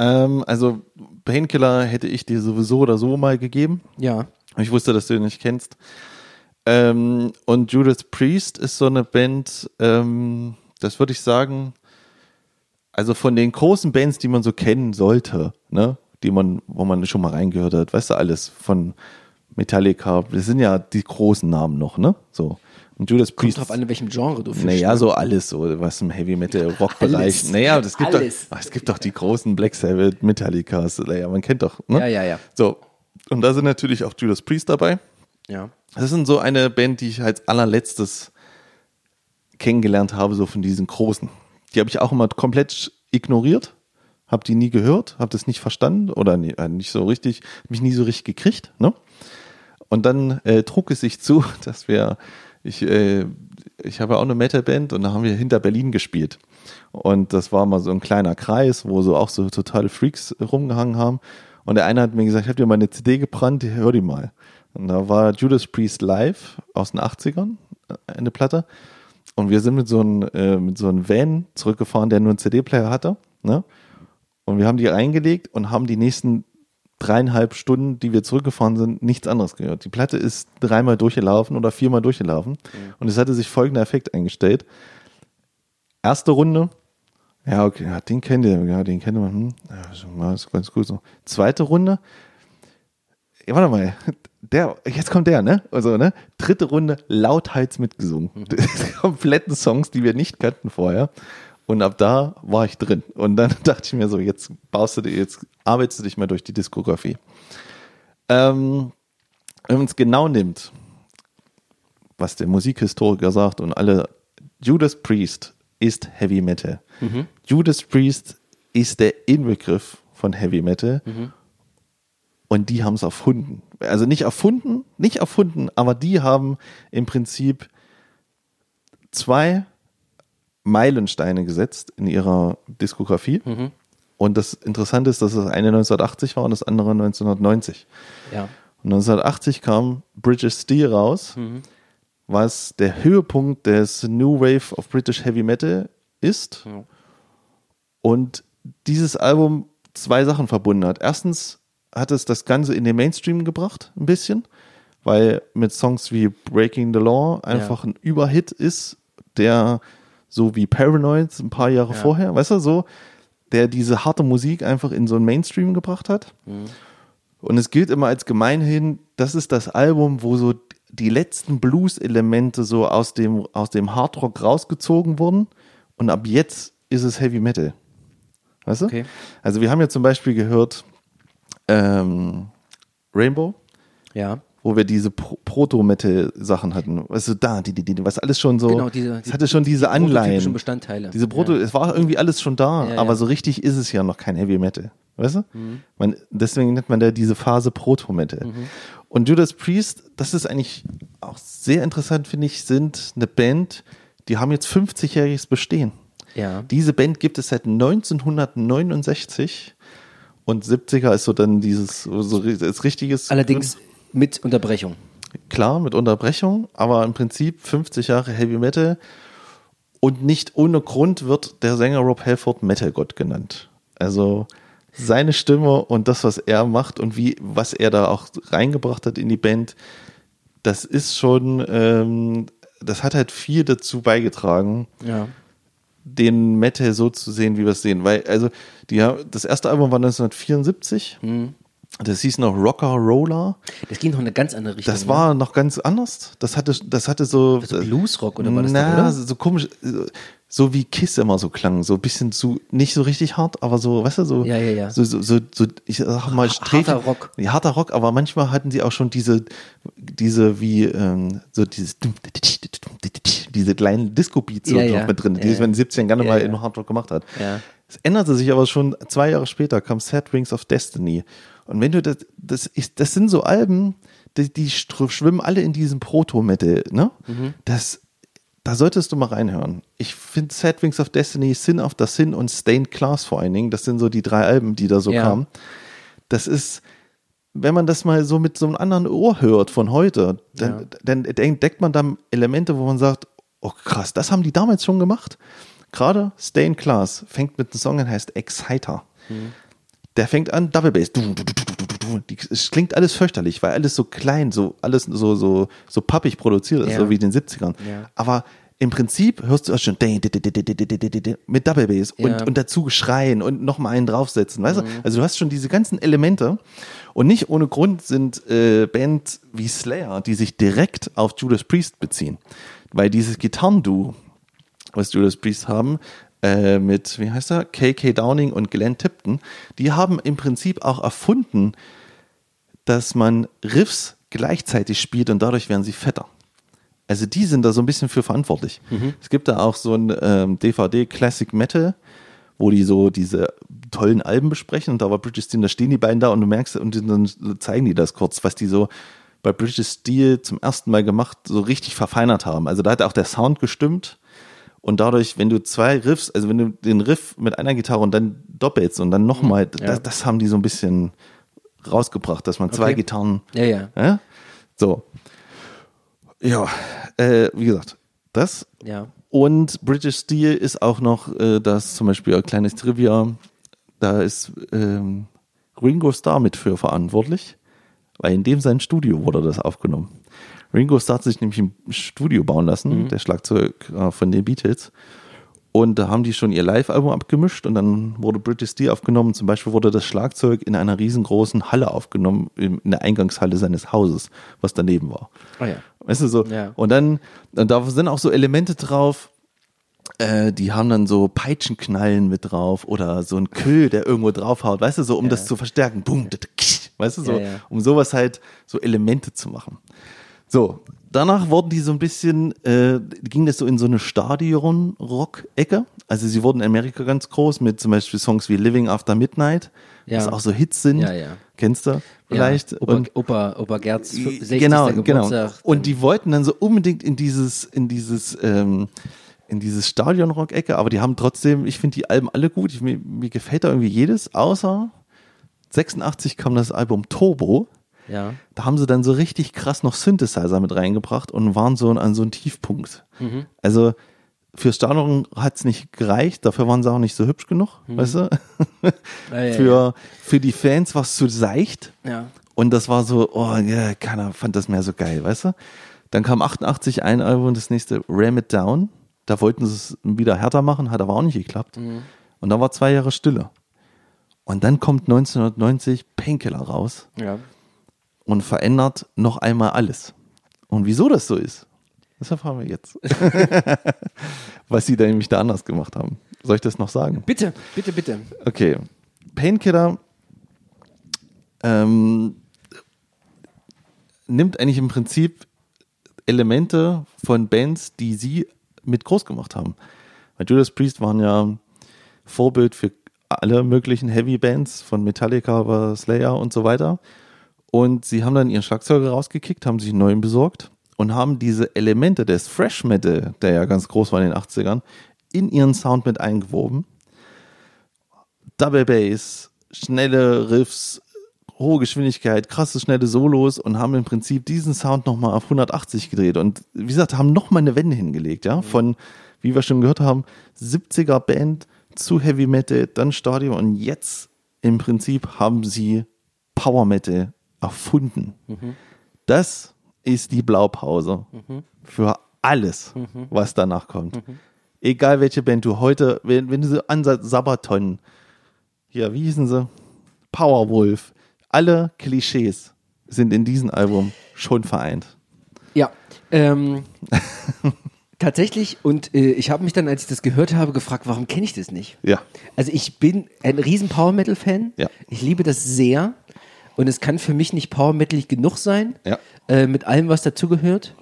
Ähm, also Painkiller hätte ich dir sowieso oder so mal gegeben. Ja. Ich wusste, dass du ihn nicht kennst. Ähm, und Judas Priest ist so eine Band, ähm, das würde ich sagen, also von den großen Bands, die man so kennen sollte, ne, die man, wo man schon mal reingehört hat, weißt du, alles von Metallica, das sind ja die großen Namen noch, ne? So. Und Judas Kommt Priest. drauf an, in welchem Genre du fischst. Naja, so alles, so was im Heavy Metal Rock Bereich. Naja, das gibt Alles. doch, es gibt doch die großen Black Sabbath, Metallicas, naja, man kennt doch, ne? Ja, ja, ja. So. Und da sind natürlich auch Judas Priest dabei. Ja. Das sind so eine Band, die ich als allerletztes kennengelernt habe, so von diesen großen. Die habe ich auch immer komplett ignoriert, habe die nie gehört, habe das nicht verstanden oder nie, äh, nicht so richtig, mich nie so richtig gekriegt. Ne? Und dann äh, trug es sich zu, dass wir, ich, äh, ich habe ja auch eine Metalband und da haben wir hinter Berlin gespielt. Und das war mal so ein kleiner Kreis, wo so auch so totale Freaks rumgehangen haben. Und der eine hat mir gesagt, ich habe dir mal eine CD gebrannt, hör die mal. Und da war Judas Priest live aus den 80ern, äh, eine Platte. Und wir sind mit so einem, äh, mit so einem Van zurückgefahren, der nur einen CD-Player hatte. Ne? Und wir haben die reingelegt und haben die nächsten dreieinhalb Stunden, die wir zurückgefahren sind, nichts anderes gehört. Die Platte ist dreimal durchgelaufen oder viermal durchgelaufen. Und es hatte sich folgender Effekt eingestellt. Erste Runde, ja, okay, ja, den kennt ihr, ja, den kennt man, hm, ja, ist ganz gut so. Zweite Runde, ja, warte mal, der, jetzt kommt der, ne? Also, ne? Dritte Runde, lauthals mitgesungen. Kompletten Songs, die wir nicht kannten vorher. Und ab da war ich drin. Und dann dachte ich mir so, jetzt baust du jetzt arbeitest du dich mal durch die Diskografie. Ähm, wenn man es genau nimmt, was der Musikhistoriker sagt und alle, Judas Priest ist Heavy Metal. Judas Priest ist der Inbegriff von Heavy Metal. Und die haben es erfunden. Also nicht erfunden, nicht erfunden, aber die haben im Prinzip zwei Meilensteine gesetzt in ihrer Diskografie. Und das Interessante ist, dass das eine 1980 war und das andere 1990. Ja. Und 1980 kam British Steel raus, was der Höhepunkt des New Wave of British Heavy Metal ist. Ja. Und dieses Album zwei Sachen verbunden hat. Erstens hat es das Ganze in den Mainstream gebracht, ein bisschen, weil mit Songs wie Breaking the Law einfach ein Überhit ist, der so wie Paranoid ein paar Jahre vorher, weißt du, so, der diese harte Musik einfach in so ein Mainstream gebracht hat. Und es gilt immer als gemeinhin, das ist das Album, wo so die letzten Blues-Elemente so aus dem, aus dem Hardrock rausgezogen wurden. Und ab jetzt ist es Heavy Metal. Weißt du? Okay. Also wir haben ja zum Beispiel gehört ähm, Rainbow, Ja. wo wir diese Pro Proto-Metal-Sachen hatten. Weißt du, da, die, die, die, was alles schon so, Genau, diese- es hatte schon diese Anleihen. Bestandteile. Diese Proto, es war irgendwie alles schon da, Ja, aber ja. so richtig ist es ja noch kein Heavy Metal. Weißt du? Mhm. Man, deswegen nennt man da diese Phase Proto-Metal. Und Judas Priest, das ist eigentlich auch sehr interessant, finde ich, sind eine Band, die haben jetzt 50-jähriges Bestehen. Ja. Diese Band gibt es seit 1969 und 70er ist so dann dieses so, als richtiges. Allerdings mit Unterbrechung. klar mit Unterbrechung, aber im Prinzip 50 Jahre Heavy Metal und nicht ohne Grund wird der Sänger Rob Halford Metal-Gott genannt. Also seine Stimme und das, was er macht und wie, was er da auch reingebracht hat in die Band, das ist schon, ähm, das hat halt viel dazu beigetragen, Ja. Den Metal so zu sehen, wie wir es sehen. Weil, also, die, das erste Album war 1974. Das hieß noch Rocker Roller. Das ging noch in eine ganz andere Richtung. Das war noch ganz anders. Das hatte, das hatte so. War Bluesrock oder war das na, da, oder? so komisch, so- wie Kiss immer so klang. So ein bisschen zu, nicht so richtig hart, aber so, weißt du, so. Ja, ja, ja. So, so, so, so ich sag mal, Harter Rock. Ja, harter Rock, aber manchmal hatten sie auch schon diese, diese wie, ähm, so dieses, diese kleinen Disco-Beats so Ja, noch ja. mit drin, Ja, die ja. in den 70ern gerne Ja, mal ja. in Hard Rock gemacht hat. Ja. Es änderte sich aber schon zwei Jahre später, kam Sad Rings of Destiny. Und wenn du das, das ist, das sind so Alben, die, die schwimmen alle in diesem Proto-Metal, ne? Mhm. Das, da solltest du mal reinhören. Ich finde Sad Wings of Destiny, Sin of the Sin und Stained Class vor allen Dingen, das sind so die drei Alben, die da so Ja. kamen. Das ist, wenn man das mal so mit so einem anderen Ohr hört von heute, dann, Ja. dann entdeckt man dann Elemente, wo man sagt, oh krass, das haben die damals schon gemacht. Gerade Stained Class fängt mit einem Song an, heißt Exciter. Der fängt an, Double Bass. Du, du, du, du. Die, es klingt alles fürchterlich, weil alles so klein, so alles so, so, so pappig produziert ist, Ja. so wie in den 70ern. Ja. Aber im Prinzip hörst du auch schon mit Double Bass und, Ja. und dazu schreien und nochmal einen draufsetzen, weißt Mhm. du? Also du hast schon diese ganzen Elemente und nicht ohne Grund sind äh, Bands wie Slayer, die sich direkt auf Judas Priest beziehen. Weil dieses Gitarrenduo, was Judas Priest haben, äh, mit, wie heißt er, KK Downing und Glenn Tipton, die haben im Prinzip auch erfunden, dass man Riffs gleichzeitig spielt und dadurch werden sie fetter. Also die sind da so ein bisschen für verantwortlich. Es gibt da auch so ein ähm, DVD Classic Metal, wo die so diese tollen Alben besprechen und da war British Steel, da stehen die beiden da und du merkst, und dann zeigen die das kurz, was die so bei British Steel zum ersten Mal gemacht, so richtig verfeinert haben. Also da hat auch der Sound gestimmt und dadurch, wenn du zwei Riffs, also wenn du den Riff mit einer Gitarre und dann doppelst und dann nochmal, ja. das, das haben die so ein bisschen rausgebracht, dass man zwei Okay. Gitarren Ja, ja. ja? So. Ja, äh, wie gesagt, das. Ja. Und British Steel ist auch noch äh, das zum Beispiel ein kleines Trivia. Da ist ähm, Ringo Starr mit für verantwortlich, weil in dem sein Studio wurde das aufgenommen. Ringo Starr hat sich nämlich ein Studio bauen lassen, der Schlagzeug äh, von den Beatles. Und da haben die schon ihr Live-Album abgemischt und dann wurde British Steel aufgenommen. Zum Beispiel wurde das Schlagzeug in einer riesengroßen Halle aufgenommen, in der Eingangshalle seines Hauses, was daneben war. Oh ja. Weißt du so? Ja. Und dann, und da sind auch so Elemente drauf, äh, die haben dann so Peitschenknallen mit drauf oder so ein Köhl, der irgendwo draufhaut, weißt du, so um das zu verstärken. Boom, weißt du, so, Ja, ja. um sowas halt, so Elemente zu machen. So, danach wurden die so ein bisschen, äh, ging das so in so eine Stadion-Rock-Ecke. Also sie wurden in Amerika ganz groß mit zum Beispiel Songs wie Living After Midnight, Ja. was auch so Hits sind. Ja, ja. Kennst du vielleicht? Ja, Opa, Und- Opa, Opa Gerz, 60. genau, genau. Geburtstag. Und die wollten dann so unbedingt in dieses, in dieses, ähm, in dieses Stadion-Rock-Ecke, aber die haben trotzdem, ich finde die Alben alle gut. Ich, mir, mir gefällt da irgendwie jedes, außer 86 kam das Album Turbo. Ja. Da haben sie dann so richtig krass noch Synthesizer mit reingebracht und waren so an so einem Tiefpunkt. Mhm. Also für Stadion hat es nicht gereicht, dafür waren sie auch nicht so hübsch genug, weißt du? Mhm. Ja, ja, für, für die Fans war es zu seicht. Ja. Und das war so, oh ja, keiner fand das mehr so geil, weißt du? Dann kam 88 ein Album, das nächste Ram It Down. Da wollten sie es wieder härter machen, hat aber auch nicht geklappt. Und dann war zwei Jahre Stille. Und dann kommt 1990 Painkiller raus Ja. Und verändert noch einmal alles. Und wieso das so ist, das erfahren wir jetzt. Was sie da nämlich da anders gemacht haben. Soll ich das noch sagen? Bitte, bitte, bitte. Okay. Painkiller ähm, nimmt eigentlich im Prinzip Elemente von Bands, die sie mit groß gemacht haben. Weil Judas Priest waren ja Vorbild für alle möglichen Heavy Bands, von Metallica über Slayer und so weiter. Und sie haben dann ihren Schlagzeuger rausgekickt, haben sich einen neuen besorgt und haben diese Elemente des Fresh Metal, der ja ganz groß war in den 80ern, in ihren Sound mit eingewoben. Double Bass, schnelle Riffs, hohe Geschwindigkeit, krasse schnelle Solos und haben im Prinzip diesen Sound nochmal auf 180 gedreht und wie gesagt, haben nochmal eine Wende hingelegt, ja, von, wie wir schon gehört haben, 70er Band zu Heavy Metal, dann Stadion und jetzt im Prinzip haben sie Power Metal erfunden. Das ist die Blaupause für alles, was danach kommt. Egal welche Band du heute, wenn, wenn du so ansatz Sabaton, ja, wie hießen sie? Powerwolf, alle Klischees sind in diesem Album schon vereint. Ja, ähm, tatsächlich. Und äh, ich habe mich dann, als ich das gehört habe, gefragt, warum kenne ich das nicht? Ja. Also ich bin ein riesen Power Metal Fan. Ja. Ich liebe das sehr. Und es kann für mich nicht Power Metal genug sein. Ja. Äh, mit allem, was dazugehört.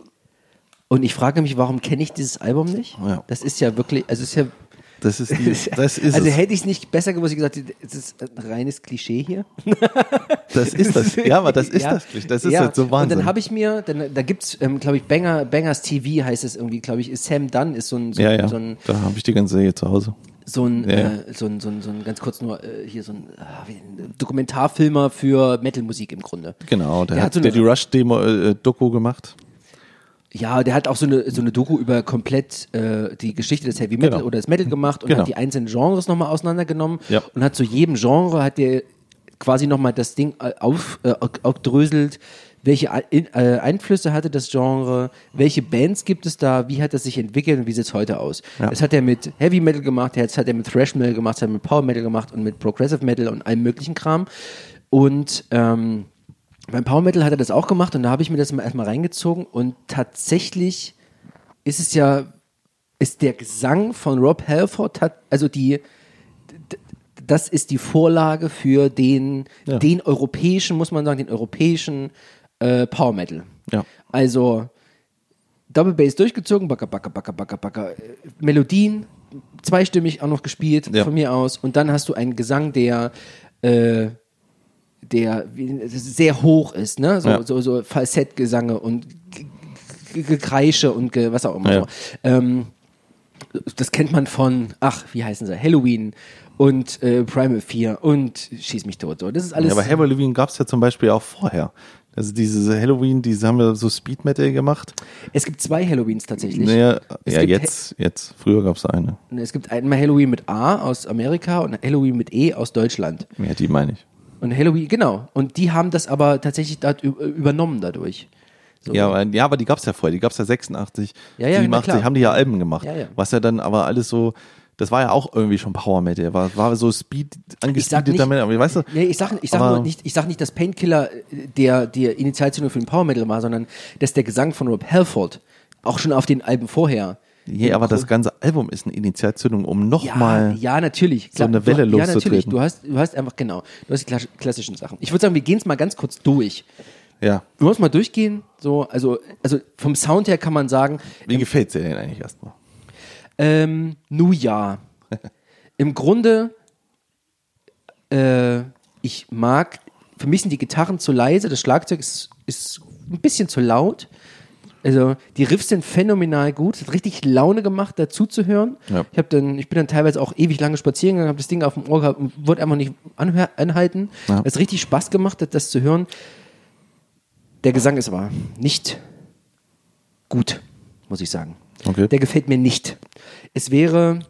Und ich frage mich, warum kenne ich dieses Album nicht? Ja. Das ist ja wirklich, also es ist ja Das ist, die, das ist also es. hätte ich es nicht besser gewusst, ich gesagt, es ist ein reines Klischee hier. Das ist das. Ja, aber das ist Ja. das. Das ist ja. jetzt so Wahnsinn. Und dann habe ich mir, dann, da gibt's, ähm, glaube ich, Banger, Bangers TV heißt es irgendwie, glaube ich, ist Sam Dunn ist so ein, so, ja, ja. so ein, da habe ich die ganze Serie zu Hause. So ein, Ja, äh, so ein, so ein, so ein ganz kurz nur äh, hier so ein, wie ein Dokumentarfilmer für Metalmusik im Grunde. Genau, der, Der hat, hat so der die Rush-Demo-Doku gemacht. Ja, der hat auch so eine, so eine Doku über komplett äh, die Geschichte des Heavy Metal Genau. oder des Metal gemacht und Genau. hat die einzelnen Genres nochmal auseinandergenommen Ja. und hat zu jedem Genre hat der quasi nochmal das Ding äh, auf, äh, aufdröselt, welche äh, Einflüsse hatte das Genre, welche Bands gibt es da, wie hat das sich entwickelt und wie sieht es heute aus. Ja. Das hat er mit Heavy Metal gemacht, das hat er mit Thrash Metal gemacht, das hat er mit Power Metal gemacht und mit Progressive Metal und allem möglichen Kram. Und ähm, beim Power Metal hat er das auch gemacht und da habe ich mir das mal erstmal reingezogen und tatsächlich ist es ja, ist der Gesang von Rob Halford, hat, also die, das ist die Vorlage für den, Ja. den europäischen, muss man sagen, den europäischen äh, Power Metal. Ja. Also Double Bass durchgezogen, backer, backer, backer, backer, backer, äh, Melodien, zweistimmig auch noch gespielt Ja. von mir aus und dann hast du einen Gesang, der äh, der sehr hoch ist, ne? So, Ja. so, so Falsettgesange und Gekreische und ge was auch immer. Ja. So. Ähm, das kennt man von, ach, wie heißen sie? Halloween und äh, Primal 4 und Schieß mich tot. So. Das ist alles. Ja, aber Halloween gab es ja zum Beispiel auch vorher. Also diese Halloween, die haben ja so Speed Metal gemacht. es gibt zwei Halloweens tatsächlich. Naja, Es ja, jetzt, jetzt. Früher gab es eine. Es gibt einmal Halloween mit A aus Amerika und Halloween mit E aus Deutschland. Ja, die meine ich. Und Halloween, genau. Und die haben das aber tatsächlich übernommen dadurch. So. Ja, aber, ja, aber die gab es ja vorher. Die gab es ja 86, Ja, ja, na 87, klar. haben die ja Alben gemacht. Ja, ja. Was ja dann aber alles so, das war ja auch irgendwie schon Power Metal. War, war so Speed, nicht- Metal. Aber weißt du, Nee, ich sag, ich sag nur nicht, ich sag nicht, dass Painkiller äh, der, der Initialzündung für den Power Metal war, sondern dass der Gesang von Rob Halford auch schon auf den Alben vorher. ja, aber das ganze Album ist eine Initialzündung, um Ja, nochmal. ja, natürlich. Klar, eine Welle du, Ja, natürlich. loszutreten. Du hast, du hast einfach, genau, du hast die klass- klassischen Sachen. Ich würde sagen, wir gehen es mal ganz kurz durch. Ja. Du musst mal durchgehen. So, also, also vom Sound her kann man sagen, Wie gefällt dir denn eigentlich erstmal? Ähm, nu ja. Im Grunde, äh, ich mag, für mich sind die Gitarren zu leise, das Schlagzeug ist, ist ein bisschen zu laut. Also die Riffs sind phänomenal gut, es hat richtig Laune gemacht, dazu zu hören. Ja. Ich, dann, ich bin dann teilweise auch ewig lange spazieren gegangen, habe das Ding auf dem Ohr gehabt und wollte einfach nicht anhalten. Ja. Es hat richtig Spaß gemacht, das zu hören. Der Gesang ist aber nicht gut, muss ich sagen. Okay. Der gefällt mir nicht. Es wäre,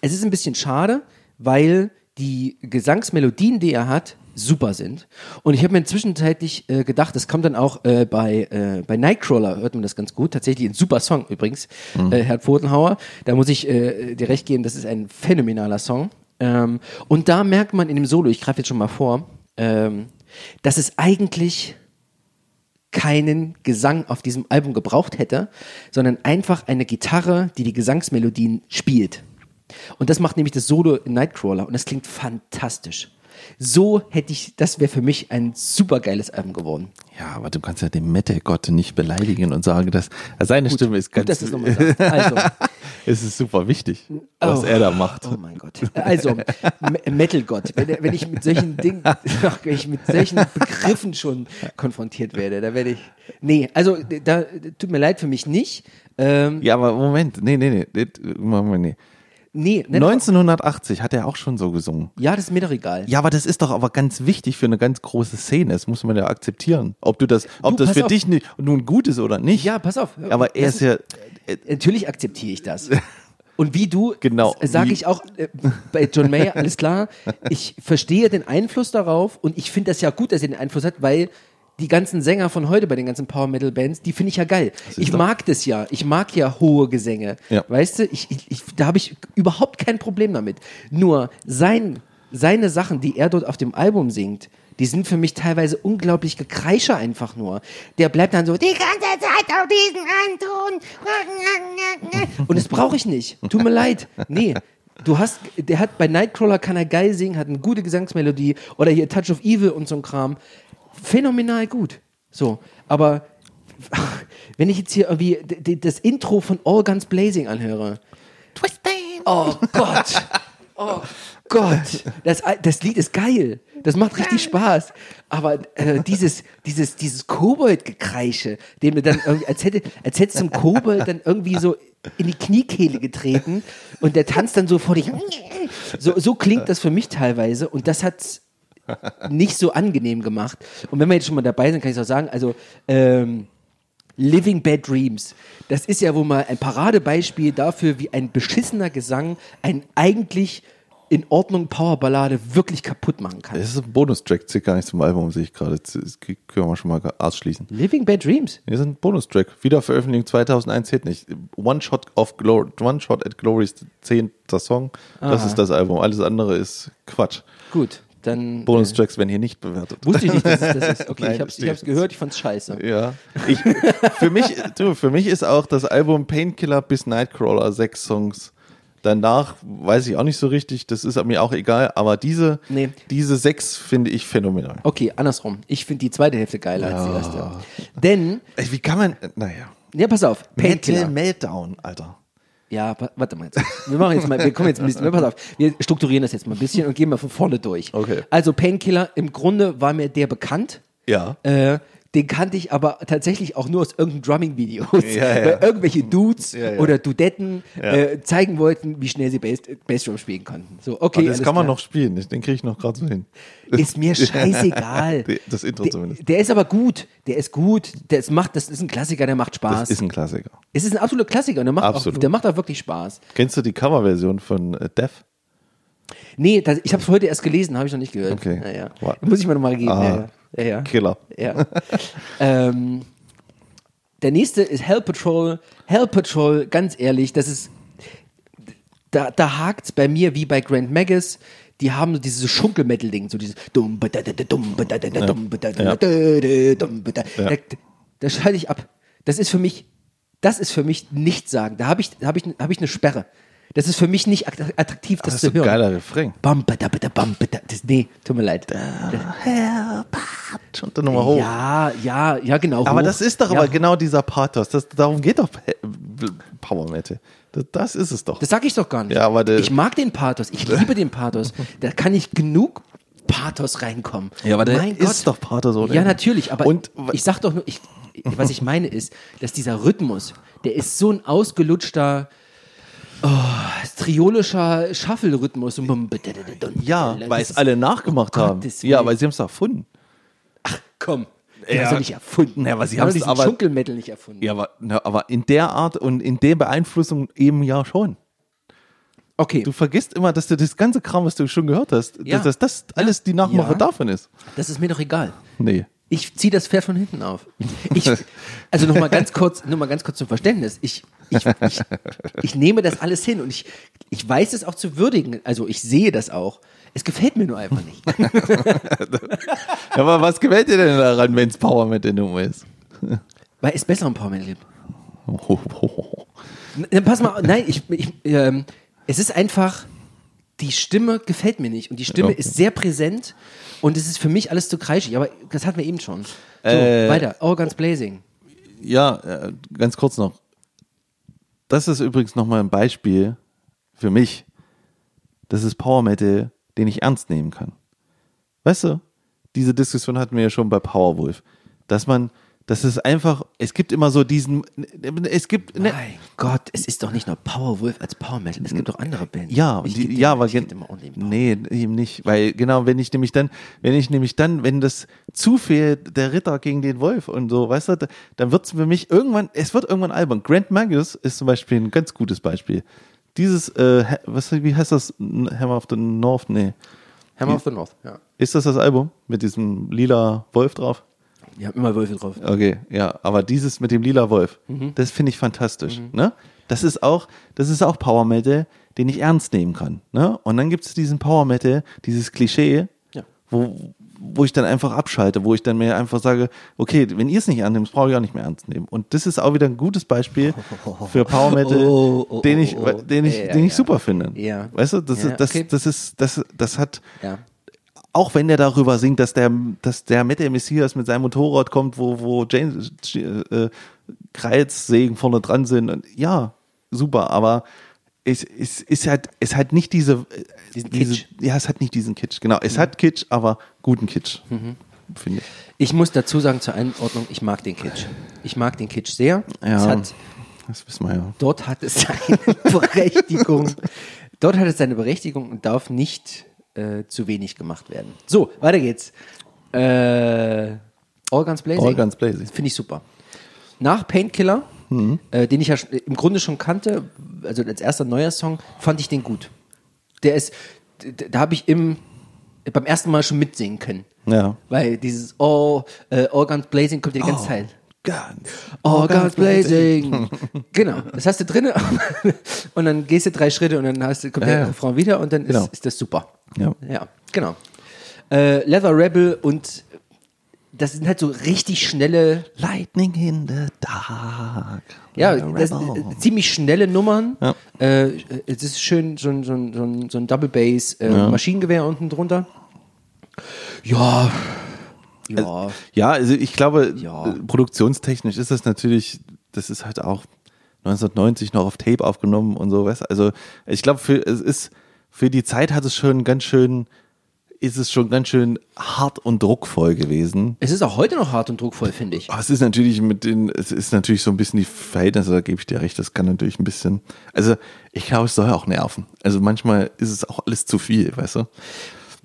es ist ein bisschen schade, weil die Gesangsmelodien, die er hat, super sind. Und ich habe mir zwischenzeitlich äh, gedacht, das kommt dann auch äh, bei, äh, bei Nightcrawler, hört man das ganz gut. Tatsächlich ein super Song übrigens, äh, Herr Pfotenhauer. Da muss ich äh, dir recht geben, das ist ein phänomenaler Song. Ähm, und da merkt man in dem Solo, ich greife jetzt schon mal vor, ähm, dass es eigentlich keinen Gesang auf diesem Album gebraucht hätte, sondern einfach eine Gitarre, die die Gesangsmelodien spielt. Und das macht nämlich das Solo in Nightcrawler und das klingt fantastisch. So hätte ich, das wäre für mich ein super geiles Album geworden. Ja, aber du kannst ja den Metal-Gott nicht beleidigen und sagen, dass seine Stimme ist ganz. Gut, dass nochmal sagst. Also, es ist super wichtig, was Oh. er da macht. Oh mein Gott. Also, Me- Metal-Gott. Wenn, wenn ich mit solchen Dingen, wenn ich mit solchen Begriffen schon konfrontiert werde, da werde ich. Nee, also da tut mir leid für mich nicht. Ähm, Ja, aber Moment, nee, nee, nee, Moment, nee. Nee, nicht 1980 hat er auch schon so gesungen. Ja, das ist mir doch egal. Ja, aber das ist doch aber ganz wichtig für eine ganz große Szene. Das muss man ja akzeptieren. Ob du das, ob Du, das für auf. dich nun gut ist oder nicht. Ja, pass auf. Aber er ist ja, äh, Natürlich akzeptiere ich das. Und wie du, Genau, sage wie- ich auch äh, bei John Mayer, alles klar, ich verstehe den Einfluss darauf und ich finde das ja gut, dass er den Einfluss hat, weil die ganzen Sänger von heute bei den ganzen Power Metal Bands, die finde ich ja geil. Ich doch- mag das ja. Ich mag ja hohe Gesänge. Ja. Weißt du, ich, ich, ich, da habe ich überhaupt kein Problem damit. Nur sein, seine Sachen, die er dort auf dem Album singt, die sind für mich teilweise unglaublich gekreischer einfach nur. Der bleibt dann so die ganze Zeit auf diesen Anton. Und das brauche ich nicht. Tut mir leid. Nee. Du hast, der hat bei Nightcrawler kann er geil singen, hat eine gute Gesangsmelodie oder hier Touch of Evil und so ein Kram. Phänomenal gut. So, aber wenn ich jetzt hier irgendwie das Intro von All Guns Blazing anhöre. Oh Gott. Oh Gott. Das, das Lied ist geil. Das macht richtig Spaß. Aber äh, dieses, dieses, dieses Kobold-Gekreische, dem du dann irgendwie, als hätte, als hättest du einem Kobold dann irgendwie so in die Kniekehle getreten und der tanzt dann so vor dich. So, so klingt das für mich teilweise und das hat nicht so angenehm gemacht. Und wenn wir jetzt schon mal dabei sind, kann ich auch sagen, also ähm, Living Bad Dreams, das ist ja wohl mal ein Paradebeispiel dafür, wie ein beschissener Gesang ein eigentlich in Ordnung Powerballade wirklich kaputt machen kann. Das ist ein Bonustrack, zählt gar nicht zum Album, sehe ich gerade. Das können wir schon mal ausschließen. Living Bad Dreams? Das ist ein Bonustrack. Wieder Veröffentlichung 2001 Hit nicht. One Shot of Glory, One Shot at Glory ist zehnter Song. Das Aha. ist das Album. Alles andere ist Quatsch. Gut, dann. Bonustracks werden hier nicht bewertet. Äh, wusste ich nicht, dass es das ist. Okay, Nein, ich hab's, ich hab's gehört, ich fand's scheiße. Ja. Ich, für, mich, du, für mich ist auch das Album Painkiller bis Nightcrawler sechs Songs. Danach weiß ich auch nicht so richtig, das ist mir auch egal, aber diese, Nee. diese sechs finde ich phänomenal. Okay, andersrum. Ich finde die zweite Hälfte geiler als die erste. Denn, Ey, Wie kann man, naja. ja, pass auf, Painkiller. Metal Meltdown, Alter. Ja, wa- warte mal jetzt. Wir machen jetzt mal, wir kommen jetzt ein bisschen, pass auf, wir strukturieren das jetzt mal ein bisschen und gehen mal von vorne durch. Okay. Also Painkiller, im Grunde war mir der bekannt. Ja. Äh, den kannte ich aber tatsächlich auch nur aus irgendeinem Drumming-Videos, Ja, ja. irgendwelche Dudes Ja, oder Dudetten äh, zeigen wollten, wie schnell sie Bass, Bassdrum spielen konnten. So, okay, Aber das kann man klar. noch spielen, den kriege ich noch gerade so hin. Ist mir scheißegal. Das Intro der, zumindest. der ist aber gut. Der ist gut. Der ist, macht, das ist ein Klassiker, der macht Spaß. Das ist ein Klassiker. es ist ein absoluter Klassiker und der macht, auch, der macht auch wirklich Spaß. Kennst du die Coverversion von äh, Def? Nee, das, ich habe es heute erst gelesen, habe ich noch nicht gehört. Okay. Naja. Muss ich mir nochmal geben. Ah. Ja, ja. Ja, ja. Killer. Ja. ähm, der nächste ist Hell Patrol. Hell Patrol, ganz ehrlich, das ist. Da, da hakt es bei mir wie bei Grand Magus. Die haben so dieses Schunkelmetal-Ding, so dieses dumm, Da, da schalte ich ab. Das ist für mich, das ist für mich nichts sagen. Da habe ich, da ich, hab ich eine Sperre. Das ist für mich nicht att- attraktiv, das, Das ist zu ein hören. geiler Refrain. Bam, bada, bada, bam, bada. Das, nee, tut mir leid. Und dann nochmal hoch. Ja, ja, ja, genau. Aber hoch. das ist doch ja. aber genau dieser Pathos. Das, darum geht doch Power Metal. Das, das ist es doch. Das sag ich doch gar nicht. Ja, aber ich mag den Pathos. Ich liebe den Pathos. Da kann ich genug Pathos reinkommen. Ja, aber der mein ist Gott. doch Pathos ohne Ja, natürlich. Aber Und- ich sag doch nur, ich, was ich meine ist, dass dieser Rhythmus, der ist so ein ausgelutschter, oh, triolischer Shuffle-Rhythmus. ja, Das weil es alle nachgemacht um haben. Gottes Ja, weil sie haben es erfunden. Komm. Ja. Ja, das ja nicht erfunden. Ja, aber sie Die haben diesen aber- Schunkelmetal nicht erfunden. Ja, aber, na, aber in der Art und in der Beeinflussung eben ja schon. Okay, Du vergisst immer, dass du das ganze Kram, was du schon gehört hast, Ja. dass das alles die Nachmache Ja. davon ist. das ist mir doch egal. Nee. Ich ziehe das Pferd von hinten auf. Ich, also noch mal ganz kurz, nur mal ganz kurz zum Verständnis. Ich, ich, ich, ich nehme das alles hin und ich, ich weiß es auch zu würdigen. Also ich sehe das auch. Es gefällt mir nur einfach nicht. Aber was gefällt dir denn daran, wenn es Power Metal Nummer ist? Weil es besser im Power Metal gibt. N- Pass mal, nein, ich, ich, ähm, es ist einfach, die Stimme gefällt mir nicht und die Stimme Okay. ist sehr präsent und es ist für mich alles zu kreischig, aber das hatten wir eben schon. So, Äh, weiter. All Guns Blazing. Ja, äh, ganz kurz noch. Das ist übrigens nochmal ein Beispiel für mich. Das ist Power Metal, den ich ernst nehmen kann. Weißt du, diese Diskussion hatten wir ja schon bei Powerwolf. Dass man, das ist einfach, es gibt immer so diesen, es gibt, ne, Mein Gott, es ist doch nicht nur Powerwolf als Power Metal. Es gibt doch andere Bands. Ja, Ich die, ja, Power. nee, eben nicht, weil genau, wenn ich nämlich dann, wenn ich nämlich dann, wenn das zu viel der Ritter gegen den Wolf und so, weißt du, da- dann wird es für mich irgendwann, es wird irgendwann albern. Grand Magus ist zum Beispiel ein ganz gutes Beispiel. Dieses, äh, was, wie heißt das? Hammer of the North? Nee. Hammer of the North, ja. Ist das das Album mit diesem lila Wolf drauf? Die haben immer Wölfe drauf. Okay, ja, aber dieses mit dem lila Wolf, Mhm. das finde ich fantastisch. Ne? Das ist auch, das ist auch Power Metal, den ich ernst nehmen kann. Ne? Und dann gibt es diesen Power Metal, dieses Klischee, Ja. wo, wo ich dann einfach abschalte, wo ich dann mir einfach sage, okay, wenn ihr es nicht das brauche ich auch nicht mehr ernst nehmen. Und das ist auch wieder ein gutes Beispiel für Power Metal, Oh, oh, den oh, ich, oh. den ich, Ja, den ich ja. super finde. Ja. Weißt du, das, Ja, ist, das, okay. das ist, das, das hat, Ja. auch wenn der darüber singt, dass der, dass der mit der Messias mit seinem Motorrad kommt, wo, wo James, äh, Kreuzsägen vorne dran sind. Und ja, super, aber es, es ist halt, es hat nicht diese, Diesen diese Kitsch. ja, es hat nicht diesen Kitsch. Genau, es hat Kitsch, aber guten Kitsch, finde ich. Ich muss dazu sagen zur Einordnung, ich mag den Kitsch. Ich mag den Kitsch sehr. Ja. Hat, Das wissen wir ja. dort hat es seine Berechtigung. Dort hat es seine Berechtigung und darf nicht äh, zu wenig gemacht werden. So, weiter geht's. Äh, All Guns Blazing. All Guns Blazing. Finde ich super. Nach Painkiller, äh, den ich ja im Grunde schon kannte, also als erster neuer Song, fand ich den gut. Der ist, da habe ich im, beim ersten Mal schon mitsingen können. Ja. Weil dieses All, äh, Guns Blazing kommt ja die ganze Zeit. Ganz. All Guns Blazing. genau, das hast du drin und dann gehst du drei Schritte und dann hast du, kommt Ja, der ja. Refrain wieder und dann Genau. ist, ist das super. Ja. Ja, genau. Äh, Leather Rebel und das sind halt so richtig schnelle, Lightning in the dark. ja, das, äh, ziemlich schnelle Nummern. Ja. Äh, es ist schön so ein, so ein, so ein, Double Bass äh, Maschinengewehr unten drunter. Ja, ja. Ja, also ich glaube, Ja. äh, produktionstechnisch ist das natürlich, das ist halt auch 1990 noch auf Tape aufgenommen und so, weißt? Also ich glaube, für es ist für die Zeit hat es schon ganz schön, ist es schon ganz schön hart und druckvoll gewesen. Es ist auch heute noch hart und druckvoll, finde ich. Aber es ist natürlich mit den, es ist natürlich so ein bisschen die Verhältnisse, da gebe ich dir recht, das kann natürlich ein bisschen, also ich glaube, es soll auch nerven. Also manchmal ist es auch alles zu viel, weißt du?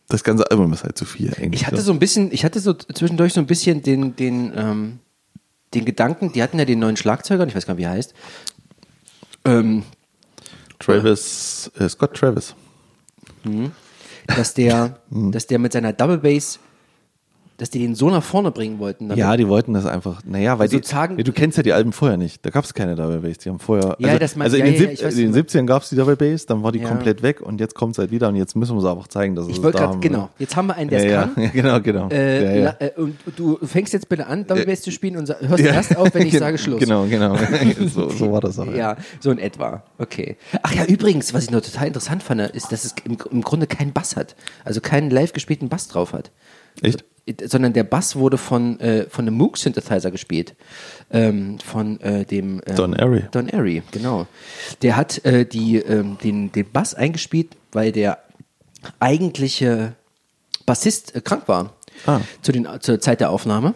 Das ganze Album ist halt zu viel eigentlich. Ich hatte so ein bisschen, ich hatte so zwischendurch so ein bisschen den, den, ähm, den Gedanken, die hatten ja den neuen Schlagzeuger, ich weiß gar nicht, wie er heißt. Ähm, Travis, äh, Scott Travis. Dass der, Mhm. dass der mit seiner Double Bass, dass die den so nach vorne bringen wollten. damit. Ja, die wollten das einfach, naja, weil Sozusagen- die, ja, du kennst ja die Alben vorher nicht. Da gab es keine Double Bass. Die haben vorher, Ja, also, das mein- also in ja, den, ja, in den du 70ern gab es die Double Bass, dann war die komplett weg und jetzt kommt es halt wieder und jetzt müssen wir es einfach zeigen, dass es ich wollte da gerade, haben, genau, ne? jetzt haben wir einen, der es kann. ja, genau, genau. Äh, äh, und du fängst jetzt bitte an, Double Bass zu spielen und hörst erst auf, wenn ich Gen- sage Schluss. Genau, genau. so, so war das auch. Ja, so in etwa. Okay. Ach ja, übrigens, was ich noch total interessant fand, ist, dass es im, im Grunde keinen Bass hat. Also keinen live gespielten Bass drauf hat. Echt? Sondern der Bass wurde von, äh, von einem Moog Synthesizer gespielt. Ähm, von äh, dem ähm, Don Airey. Don Airy, genau. Der hat äh, die, ähm, den, den Bass eingespielt, weil der eigentliche Bassist äh, krank war. Ah. Zu den, zur Zeit der Aufnahme.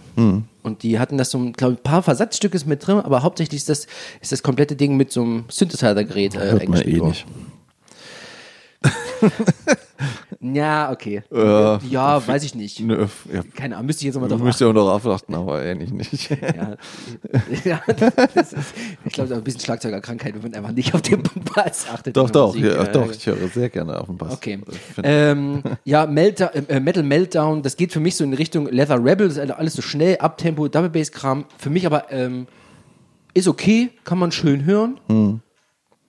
Und die hatten das so, glaube ich, ein paar Versatzstücke mit drin, aber hauptsächlich ist das, ist das komplette Ding mit so einem Synthesizer-Gerät äh, Hört man eh worden. nicht. Ja, okay. Äh, ja, weiß ich nicht. Nö, ja. Keine Ahnung, müsste ich jetzt nochmal drauf müsst ja auch noch auflachten, aber eigentlich nicht. Ja, ja das ist, ich glaube, das ist ein bisschen Schlagzeugerkrankheit, wenn man einfach nicht auf den Bass achtet. doch, doch, Musik. ja, Äh, doch, ich höre sehr gerne auf den Bass. Okay. Ich Ähm, ja, Meltdown, äh, Metal Meltdown, das geht für mich so in Richtung Leather Rebel, das ist alles so schnell, Abtempo, Double Bass Kram. Für mich aber ähm, ist okay, kann man schön hören, Hm.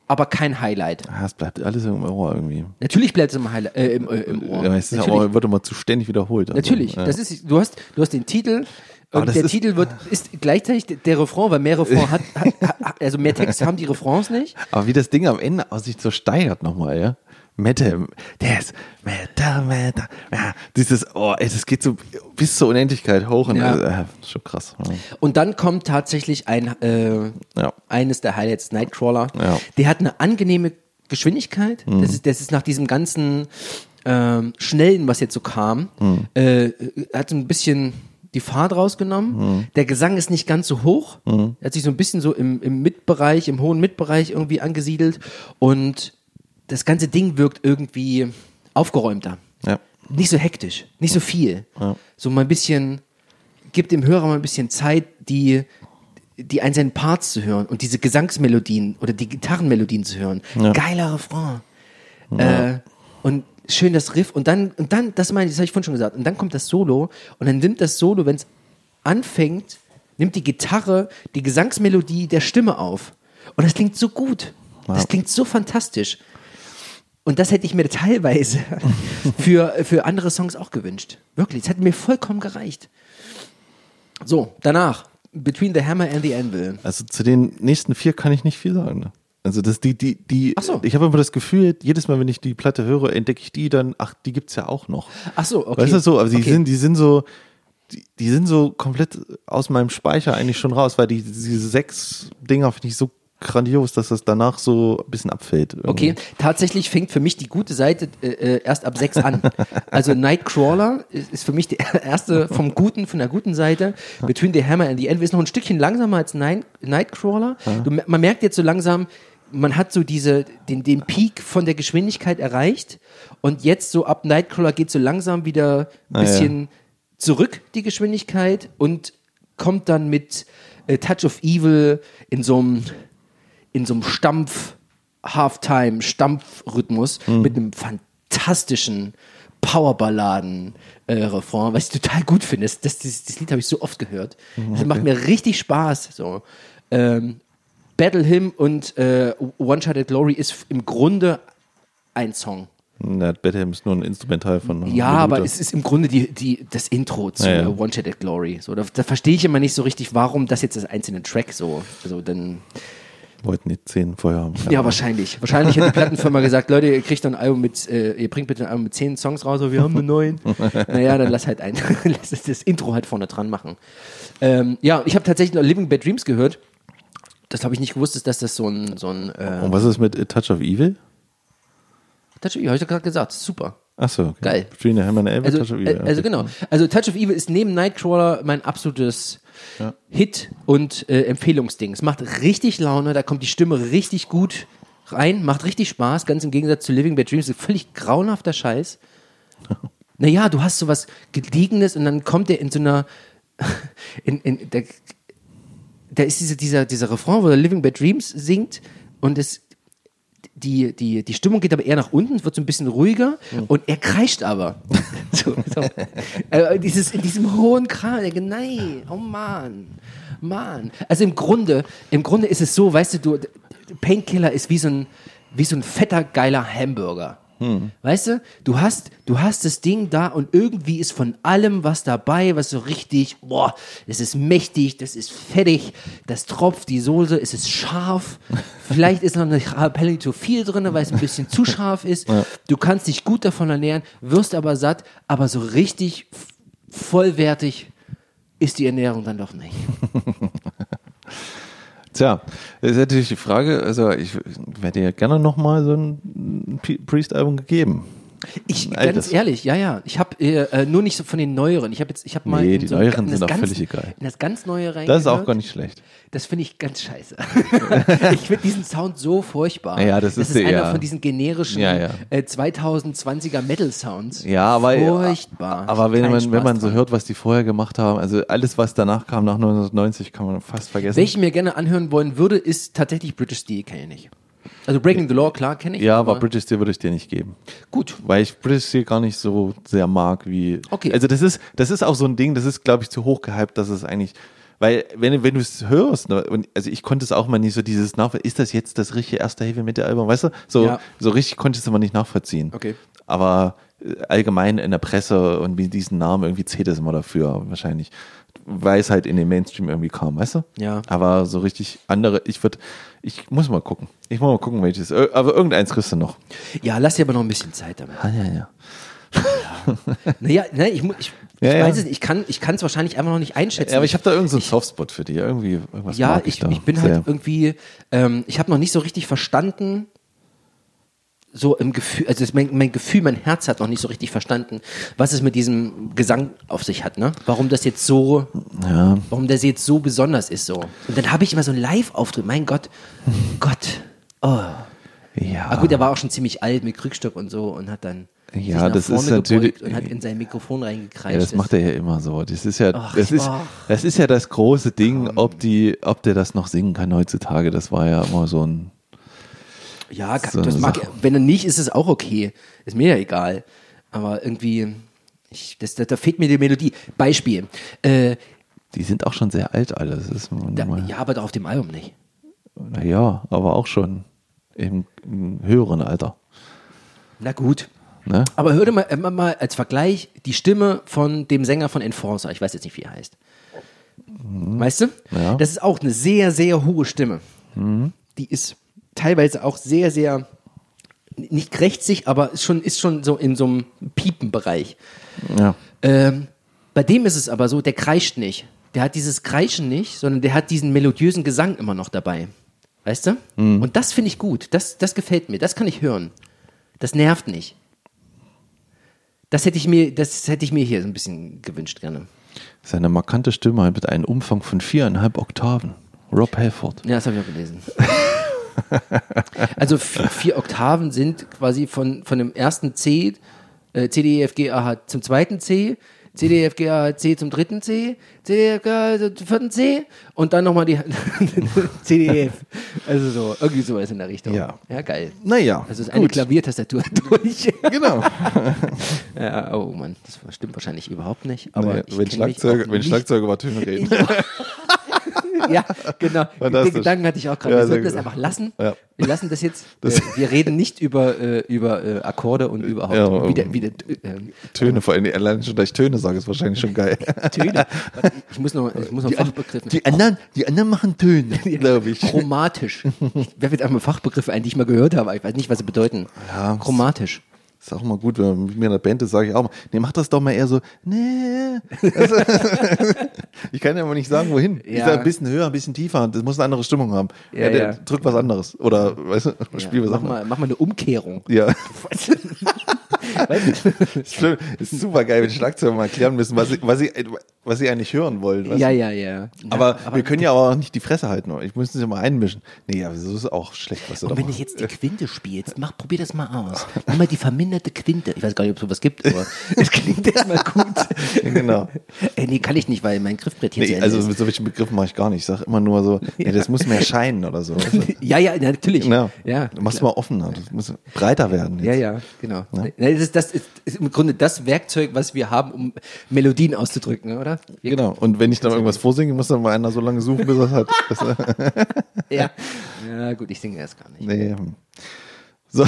Aber kein Highlight. Ah, es bleibt alles im Ohr irgendwie. Natürlich bleibt es im, Highlight, äh, im, äh, im Ohr. Ja, es ist auch, wird immer zu ständig wiederholt. Also, Natürlich, ja. das ist, du hast, du hast den Titel und der Titel wird, ist gleichzeitig der- Refrain, weil mehr Refrain hat, hat, hat, also mehr Text haben die Refrains nicht. Aber wie das Ding am Ende aus sich so steigert nochmal, ja? Metal, der ist Metal, Metal, ja, dieses, oh, ey, das geht so bis zur Unendlichkeit hoch und Ja. äh, schon krass. Ja. Und dann kommt tatsächlich ein, äh, Ja. eines der Highlights, Nightcrawler. Ja. Mhm. Der hat eine angenehme Geschwindigkeit. Das, ist, das ist nach diesem ganzen ähm, Schnellen, was jetzt so kam, Mhm. äh, hat ein bisschen die Fahrt rausgenommen. Mhm. Der Gesang ist nicht ganz so hoch. Er hat sich so ein bisschen so im, im Mitbereich, im hohen Mitbereich irgendwie angesiedelt. Und das ganze Ding wirkt irgendwie aufgeräumter. Ja. Nicht so hektisch, nicht so viel. So mal ein bisschen, gibt dem Hörer mal ein bisschen Zeit, die, die einzelnen Parts zu hören und diese Gesangsmelodien oder die Gitarrenmelodien zu hören. Geiler Refrain. Äh, und schön das Riff und dann, und dann, das meine ich, das habe ich vorhin schon gesagt, und dann kommt das Solo und dann nimmt das Solo, wenn es anfängt, nimmt die Gitarre die Gesangsmelodie der Stimme auf. Und das klingt so gut. Das klingt so fantastisch. Und das hätte ich mir teilweise für, für andere Songs auch gewünscht. Wirklich, das hätte mir vollkommen gereicht. So, danach, Between the Hammer and the Anvil. Also zu den nächsten vier kann ich nicht viel sagen. Ne? Also das, die, die, die, Ach so. ich habe immer das Gefühl, jedes Mal, wenn ich die Platte höre, entdecke ich die dann, ach, die gibt's ja auch noch. Ach so, okay. Weißt du so, aber die Okay. sind, die sind so, die, die sind so komplett aus meinem Speicher eigentlich schon raus, weil die, diese sechs Dinger finde ich so grandios, dass das danach so ein bisschen abfällt. irgendwie. Okay, tatsächlich fängt für mich die gute Seite äh, äh, erst ab 6 an. Also Nightcrawler ist, ist für mich die erste vom guten, von der guten Seite. Between the Hammer and the End ist noch ein Stückchen langsamer als Night, Nightcrawler. Du, man merkt jetzt so langsam, man hat so diese, den, den Peak von der Geschwindigkeit erreicht und jetzt so ab Nightcrawler geht so langsam wieder ein Ah, ja. bisschen zurück, die Geschwindigkeit und kommt dann mit äh, Touch of Evil in so einem in so einem Stampf, Halftime, Stampfrhythmus mit einem fantastischen Powerballaden äh, Refrain, was ich total gut finde. Das, das, das, Lied habe ich so oft gehört. Das macht mir richtig Spaß. So. Ähm, Battle Hymn und äh, One Shot at Glory ist im Grunde ein Song. Na, Bethlehem ist nur ein Instrumental von. Ja, Minute. aber es ist im Grunde die, die, das Intro zu Ja, ja. One Shot at Glory. So, da, da verstehe ich immer nicht so richtig, warum das jetzt das einzelne Track so. Also dann Wollten die zehn vorher haben. Ja, wahrscheinlich. Wahrscheinlich hat die Plattenfirma gesagt, Leute, ihr kriegt ein Album mit, äh, ihr bringt bitte ein Album mit zehn Songs raus, aber wir haben nur neun. naja, dann lass halt ein, lass das, das Intro halt vorne dran machen. Ähm, ja, ich habe tatsächlich noch Living Bad Dreams gehört. Das habe ich nicht gewusst, ist, dass das so ein, so ein äh, Und was ist mit A Touch of Evil? Touch of Evil, habe ich doch gerade gesagt, super. Achso, okay. Geil. Between the Hammer and Elbow, Also, Touch of Evil. äh, also okay. genau. Also Touch of Evil ist neben Nightcrawler mein absolutes Hit und äh, Empfehlungsding. Es macht richtig Laune, da kommt die Stimme richtig gut rein, macht richtig Spaß, ganz im Gegensatz zu Living Bad Dreams, völlig grauenhafter Scheiß. Naja, du hast sowas Gediegenes und dann kommt der in so einer, in, in, der, da ist diese, dieser, dieser Refrain, wo er Living Bad Dreams singt und es, die, die, die Stimmung geht aber eher nach unten, es wird so ein bisschen ruhiger und er kreischt aber. so, so. Äh, dieses, in diesem hohen Kran, er denkt, nein, oh Mann, Mann. Also im Grunde, im Grunde ist es so, weißt du, du Painkiller ist wie so ein, wie so ein fetter, geiler Hamburger. Weißt du, du hast, du hast das Ding da und irgendwie ist von allem was dabei, was so richtig, boah, es ist mächtig, das ist fettig, das tropft die Soße, es ist scharf. Vielleicht ist noch eine Jalapeno zu viel drin, weil es ein bisschen zu scharf ist. Du kannst dich gut davon ernähren, wirst aber satt, aber so richtig vollwertig ist die Ernährung dann doch nicht. Tja, das ist natürlich die Frage, also ich werde dir gerne nochmal so ein Priest-Album gegeben. Ich, Altes. ganz ehrlich, ja, ja. Ich habe äh, äh, nur nicht so von den neueren. Ich habe jetzt, ich habe mal Nee, die so neueren in sind das auch ganz, völlig egal. In das ganz neue rein. Das ist auch gar nicht schlecht. Das finde ich ganz scheiße. ich finde diesen Sound so furchtbar. Ja, das ist das ist einer ja- von diesen generischen Ja, ja. Äh, 2020er Metal Sounds. Ja, aber, furchtbar. aber wenn man, wenn man so hört, was die vorher gemacht haben, also alles, was danach kam, nach 1990, kann man fast vergessen. Welchen mir gerne anhören wollen würde, ist tatsächlich British Steel, kenne ich nicht. Also Breaking the Law, klar, kenne ich. ja, aber British Steel würde ich dir nicht geben. Gut. Weil ich British Steel gar nicht so sehr mag wie. Okay. Also das ist, das ist auch so ein Ding, das ist, glaube ich, zu hoch gehypt, dass es eigentlich. Weil, wenn, wenn du es hörst, ne, und also ich konnte es auch mal nicht so dieses nachvollziehen, ist das jetzt das richtige erste Heavy Metal Album, weißt du? So, Ja. so richtig konnte ich es immer nicht nachvollziehen. Okay. Aber äh, allgemein in der Presse und wie diesen Namen irgendwie zählt es immer dafür, wahrscheinlich. Weil es halt in den Mainstream irgendwie kam, weißt du? Ja. Aber so richtig andere, ich würde, ich muss mal gucken. Ich muss mal gucken, welches. Ö- Aber irgendeins kriegst du noch. Ja, lass dir aber noch ein bisschen Zeit damit. Ah, ja, ja. Naja, ne, ich, ich, ich Ja, ja. weiß es nicht. Ich kann ich es wahrscheinlich einfach noch nicht einschätzen. Ja, aber ich habe da irgendeinen so einen Softspot für dich. Irgendwie, irgendwas Ja, ich, ich, ich bin sehr. halt irgendwie, ähm, ich habe noch nicht so richtig verstanden, so im Gefühl, also mein, mein Gefühl, mein Herz hat noch nicht so richtig verstanden, was es mit diesem Gesang auf sich hat, ne? Warum das jetzt so, Ja. warum das jetzt so besonders ist, so. Und dann habe ich immer so einen Live-Auftritt, mein Gott, Gott, oh. Ja. Aber gut, er war auch schon ziemlich alt mit Krückstock und so und hat dann Ja, das ist natürlich- und hat in sein Mikrofon reingekreischt. Ja, das macht er ja immer so. Das ist ja, Ach, das ist, ach. das ist ja das große Ding, ob die, ob der das noch singen kann heutzutage. Das war ja immer so ein, Ja, So das mag, Sache. wenn er nicht, ist es auch okay. Ist mir ja egal. Aber irgendwie, ich, das, da, da fehlt mir die Melodie. Beispiel. Äh, die sind auch schon sehr alt alle. Da, ja, aber doch auf dem Album nicht. na ja, aber auch schon im, im höheren Alter. Na gut. Ne? Aber hör dir mal, mal als Vergleich die Stimme von dem Sänger von Enforcer. Ich weiß jetzt nicht, wie er heißt. Weißt du? Mhm. Ja. Mhm. Das ist auch eine sehr, sehr hohe Stimme. Die ist teilweise auch sehr, sehr nicht krächzig, aber ist schon, ist schon so in so einem Piepenbereich. Ja. Ähm, bei dem ist es aber so, der kreischt nicht. Der hat dieses Kreischen nicht, sondern der hat diesen melodiösen Gesang immer noch dabei. Weißt du? Mhm. Und das finde ich gut. Das, das gefällt mir. Das kann ich hören. Das nervt nicht. Das hätte ich mir, das hätte ich mir hier so ein bisschen gewünscht gerne. Seine markante Stimme mit einem Umfang von viereinhalb Oktaven. Rob Halford. Ja, das habe ich auch gelesen. also vier, Oktaven sind quasi von, von dem ersten C, äh, C, D, E, F, G, A, H zum zweiten C, C, D, E, F, G, A, H, C zum dritten C, C, D, E, F, G, A, zum vierten C und dann nochmal die C, D, E, F. Also so, irgendwie sowas in der Richtung. Ja. Ja, geil. Naja, Also ist eine gut. Klaviertastatur durch. Genau. ja, oh Mann, das stimmt wahrscheinlich überhaucht nicht. Aber ich wenn, Schlagzeuger über Töne reden. Ja, genau. Den. Gedanken hatte ich auch gerade. Ja, wir sollten das einfach lassen. Ja. Wir lassen das jetzt. Das- äh, wir reden nicht über, äh, über äh, Akkorde und überhaupt. Ja, wie der, wie der, äh, Töne, vor allem allein schon, dass ich Töne sage, ist wahrscheinlich schon geil. Töne. Warte, Ich muss noch, ich muss noch Fachbegriffe. Die anderen, die anderen machen Töne, glaube ich. Chromatisch. Ich werfe jetzt einmal Fachbegriffe ein, die ich mal gehört habe, aber ich weiß nicht, was sie bedeuten. Ja. Chromatisch. Ist auch mal gut, wenn man mit mir in der Band ist, sage ich auch mal, nee, mach das doch mal eher so, nee. Also, ich kann ja mal nicht sagen, wohin. Ich Ja. sage ein bisschen höher, ein bisschen tiefer, das muss eine andere Stimmung haben. Ja, Ja, der drück was anderes. Oder, weißt du, spiel was mach, anderes. mal, mach mal eine Umkehrung. Ja? ist, schlimm. ist super geil, wenn die Schlagzeuger mal erklären müssen, was sie, was sie, was sie eigentlich hören wollen. weißt ja, ja, ja. Aber, ja, wir können ja aber auch nicht die Fresse halten. Ich muss sie mal einmischen. Nee, aber so ist auch schlecht, was du da Und wenn du jetzt die Quinte spielst, mach, probier das mal aus. Nimm mal die verminderte Quinte. Ich weiß gar nicht, ob es sowas gibt, aber es klingt jetzt mal gut. Genau. Äh, nee, kann ich nicht, weil mein Griffbrett hier Nee, also ist. mit solchen Begriffen mache ich gar nicht. Ich sage immer nur so, nee, das muss mehr scheinen oder so. Ja, ja, natürlich. Ja. ja Du machst mal offener. Das muss breiter werden. Ja, Jetzt. ja, genau. Nee, Das, ist, das ist, im Grunde das Werkzeug, was wir haben, um Melodien auszudrücken, oder? Wir, Genau. Und wenn ich dann irgendwas vorsinge, muss dann mal einer so lange suchen, bis er es hat. Äh, ja. ja, gut, ich singe erst gar nicht. nee. hm. So,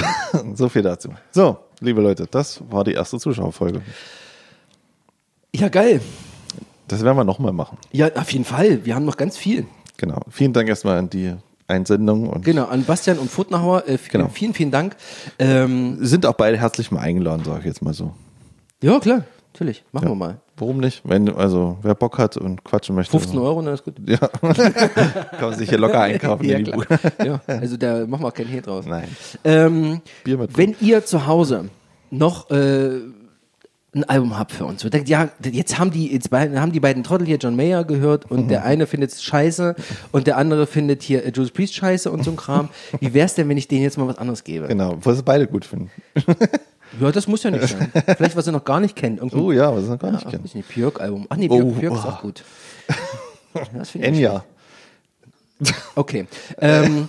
so viel dazu. So, liebe Leute, das war die erste Zuschauerfolge. Ja, geil. Das werden wir nochmal machen. Ja, auf jeden Fall. Wir haben noch ganz viel. Genau. Vielen Dank erstmal an die Einsendung und Genau, an Bastian und Furtnauer. Äh, Genau. Vielen, vielen Dank. Ähm, sind auch beide herzlich mal eingeladen, sage ich jetzt mal so. ja, klar. Natürlich. Machen wir mal. Warum nicht? Wenn, also, wer Bock hat und quatschen möchte. 15 Euro, dann ist gut. Ja. Kann man sich hier locker einkaufen. Ja, in die klar. Ja, also da machen wir auch kein Hehl draus. Nein. Ähm, Bier mit wenn ihr zu Hause noch äh, ein Album habt für uns, so denkt, ja, jetzt haben die, jetzt haben die beiden Trottel hier John Mayer gehört und Mhm. der eine findet es scheiße und der andere findet hier äh, Judas Priest scheiße und so ein Kram. Wie wär's denn, wenn ich denen jetzt mal was anderes gebe? Genau, was sie beide gut finden. Ja, das muss ja nicht sein. Vielleicht, was ihr noch gar nicht kennt. Irgendein, Oh ja, was sie noch gar nicht ja, weiß nicht, Björk-Album. Ach nee, Oh, Björk, Björk ist oh. auch gut. Das Enya. Okay. Ähm,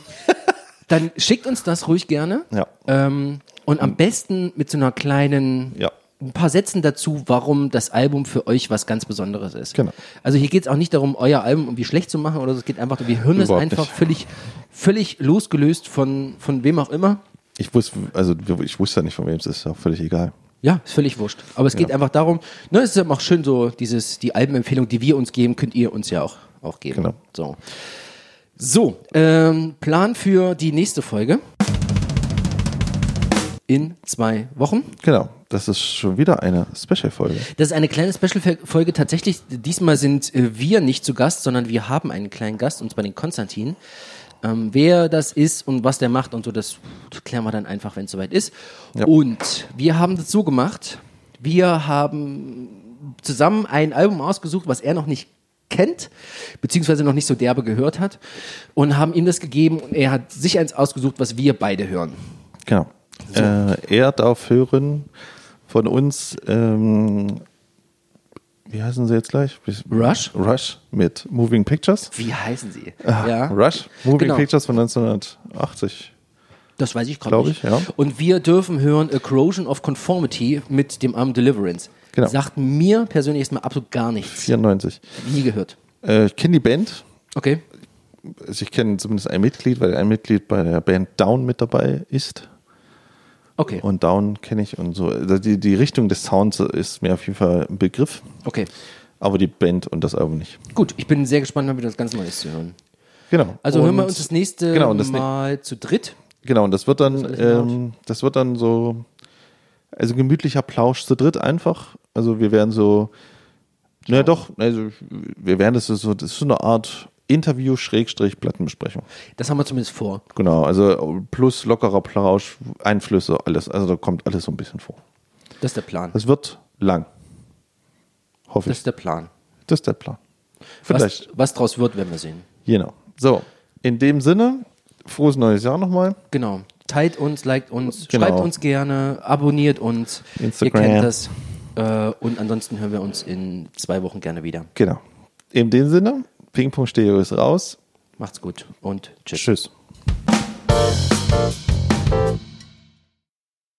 dann schickt uns das ruhig gerne. Ja. Ähm, und am besten mit so einer kleinen, Ja. Ein paar Sätzen dazu, warum das Album für euch was ganz Besonderes ist. Genau. Also hier geht es auch nicht darum, euer Album irgendwie schlecht zu machen oder so. Es geht einfach, wir hören es einfach nicht. völlig, völlig losgelöst von, von wem auch immer. Ich wusste, also ich wusste ja nicht, von wem es ist, auch völlig egal. Ja, ist völlig wurscht. Aber es geht einfach darum, ne, es ist ja auch schön so, dieses, die Albenempfehlung, die wir uns geben, könnt ihr uns ja auch, auch geben. Genau. So. So, ähm, Plan für die nächste Folge. In zwei Wochen. Genau, das ist schon wieder eine Special-Folge. Das ist eine kleine Special-Folge. Tatsächlich, diesmal sind äh, wir nicht zu Gast, sondern wir haben einen kleinen Gast, und zwar den Konstantin. Ähm, wer das ist und was der macht und so, das klären wir dann einfach, wenn es soweit ist. Ja. Und wir haben das so gemacht. Wir haben zusammen ein Album ausgesucht, was er noch nicht kennt, beziehungsweise noch nicht so derbe gehört hat, und haben ihm das gegeben und er hat sich eins ausgesucht, was wir beide hören. Genau. Äh, er darf hören von uns, ähm, wie heißen sie jetzt gleich? Rush? Rush mit Moving Pictures. Wie heißen sie? ja. Rush, Moving Genau. Pictures von 1980. Das weiß ich gerade nicht. ich, ja. Und wir dürfen hören A Corrosion of Conformity mit dem Arm Deliverance. Genau. Sagt mir persönlich erstmal absolut gar nichts. 94. Nie gehört. Äh, ich kenne die Band. Okay. Also ich kenne zumindest ein Mitglied, weil ein Mitglied bei der Band Down mit dabei ist. Okay. Und Down kenne ich und so. Also die, die Richtung des Sounds ist mir auf jeden Fall ein Begriff, Okay. aber die Band und das Album nicht. Gut, ich bin sehr gespannt, mal wieder das ganz Neues zu hören. Genau. Also und, hören wir uns das nächste genau, das Mal zu dritt. Genau, und das wird dann, laut. ähm, das wird dann so, also gemütlicher Plausch zu dritt einfach. Also wir werden so, naja doch, also wir werden das so, das ist so eine Art Interview Schrägstrich Plattenbesprechung. Das haben wir zumindest vor. Genau, also plus lockerer Plausch, Einflüsse, alles. Also da kommt alles so ein bisschen vor. Das ist der Plan. Es wird lang. Hoffe Das ich. ist der Plan. Das ist der Plan. Was, Vielleicht. was draus wird, werden wir sehen. Genau. So, in dem Sinne, frohes neues Jahr nochmal. Genau. Teilt uns, liked uns, Genau. schreibt uns gerne, abonniert uns. Instagram. Ihr kennt das. Äh, und ansonsten hören wir uns in zwei Wochen gerne wieder. Genau. In dem Sinne, Ping-Pong Stereo ist raus. Macht's gut und tschüss. Tschüss.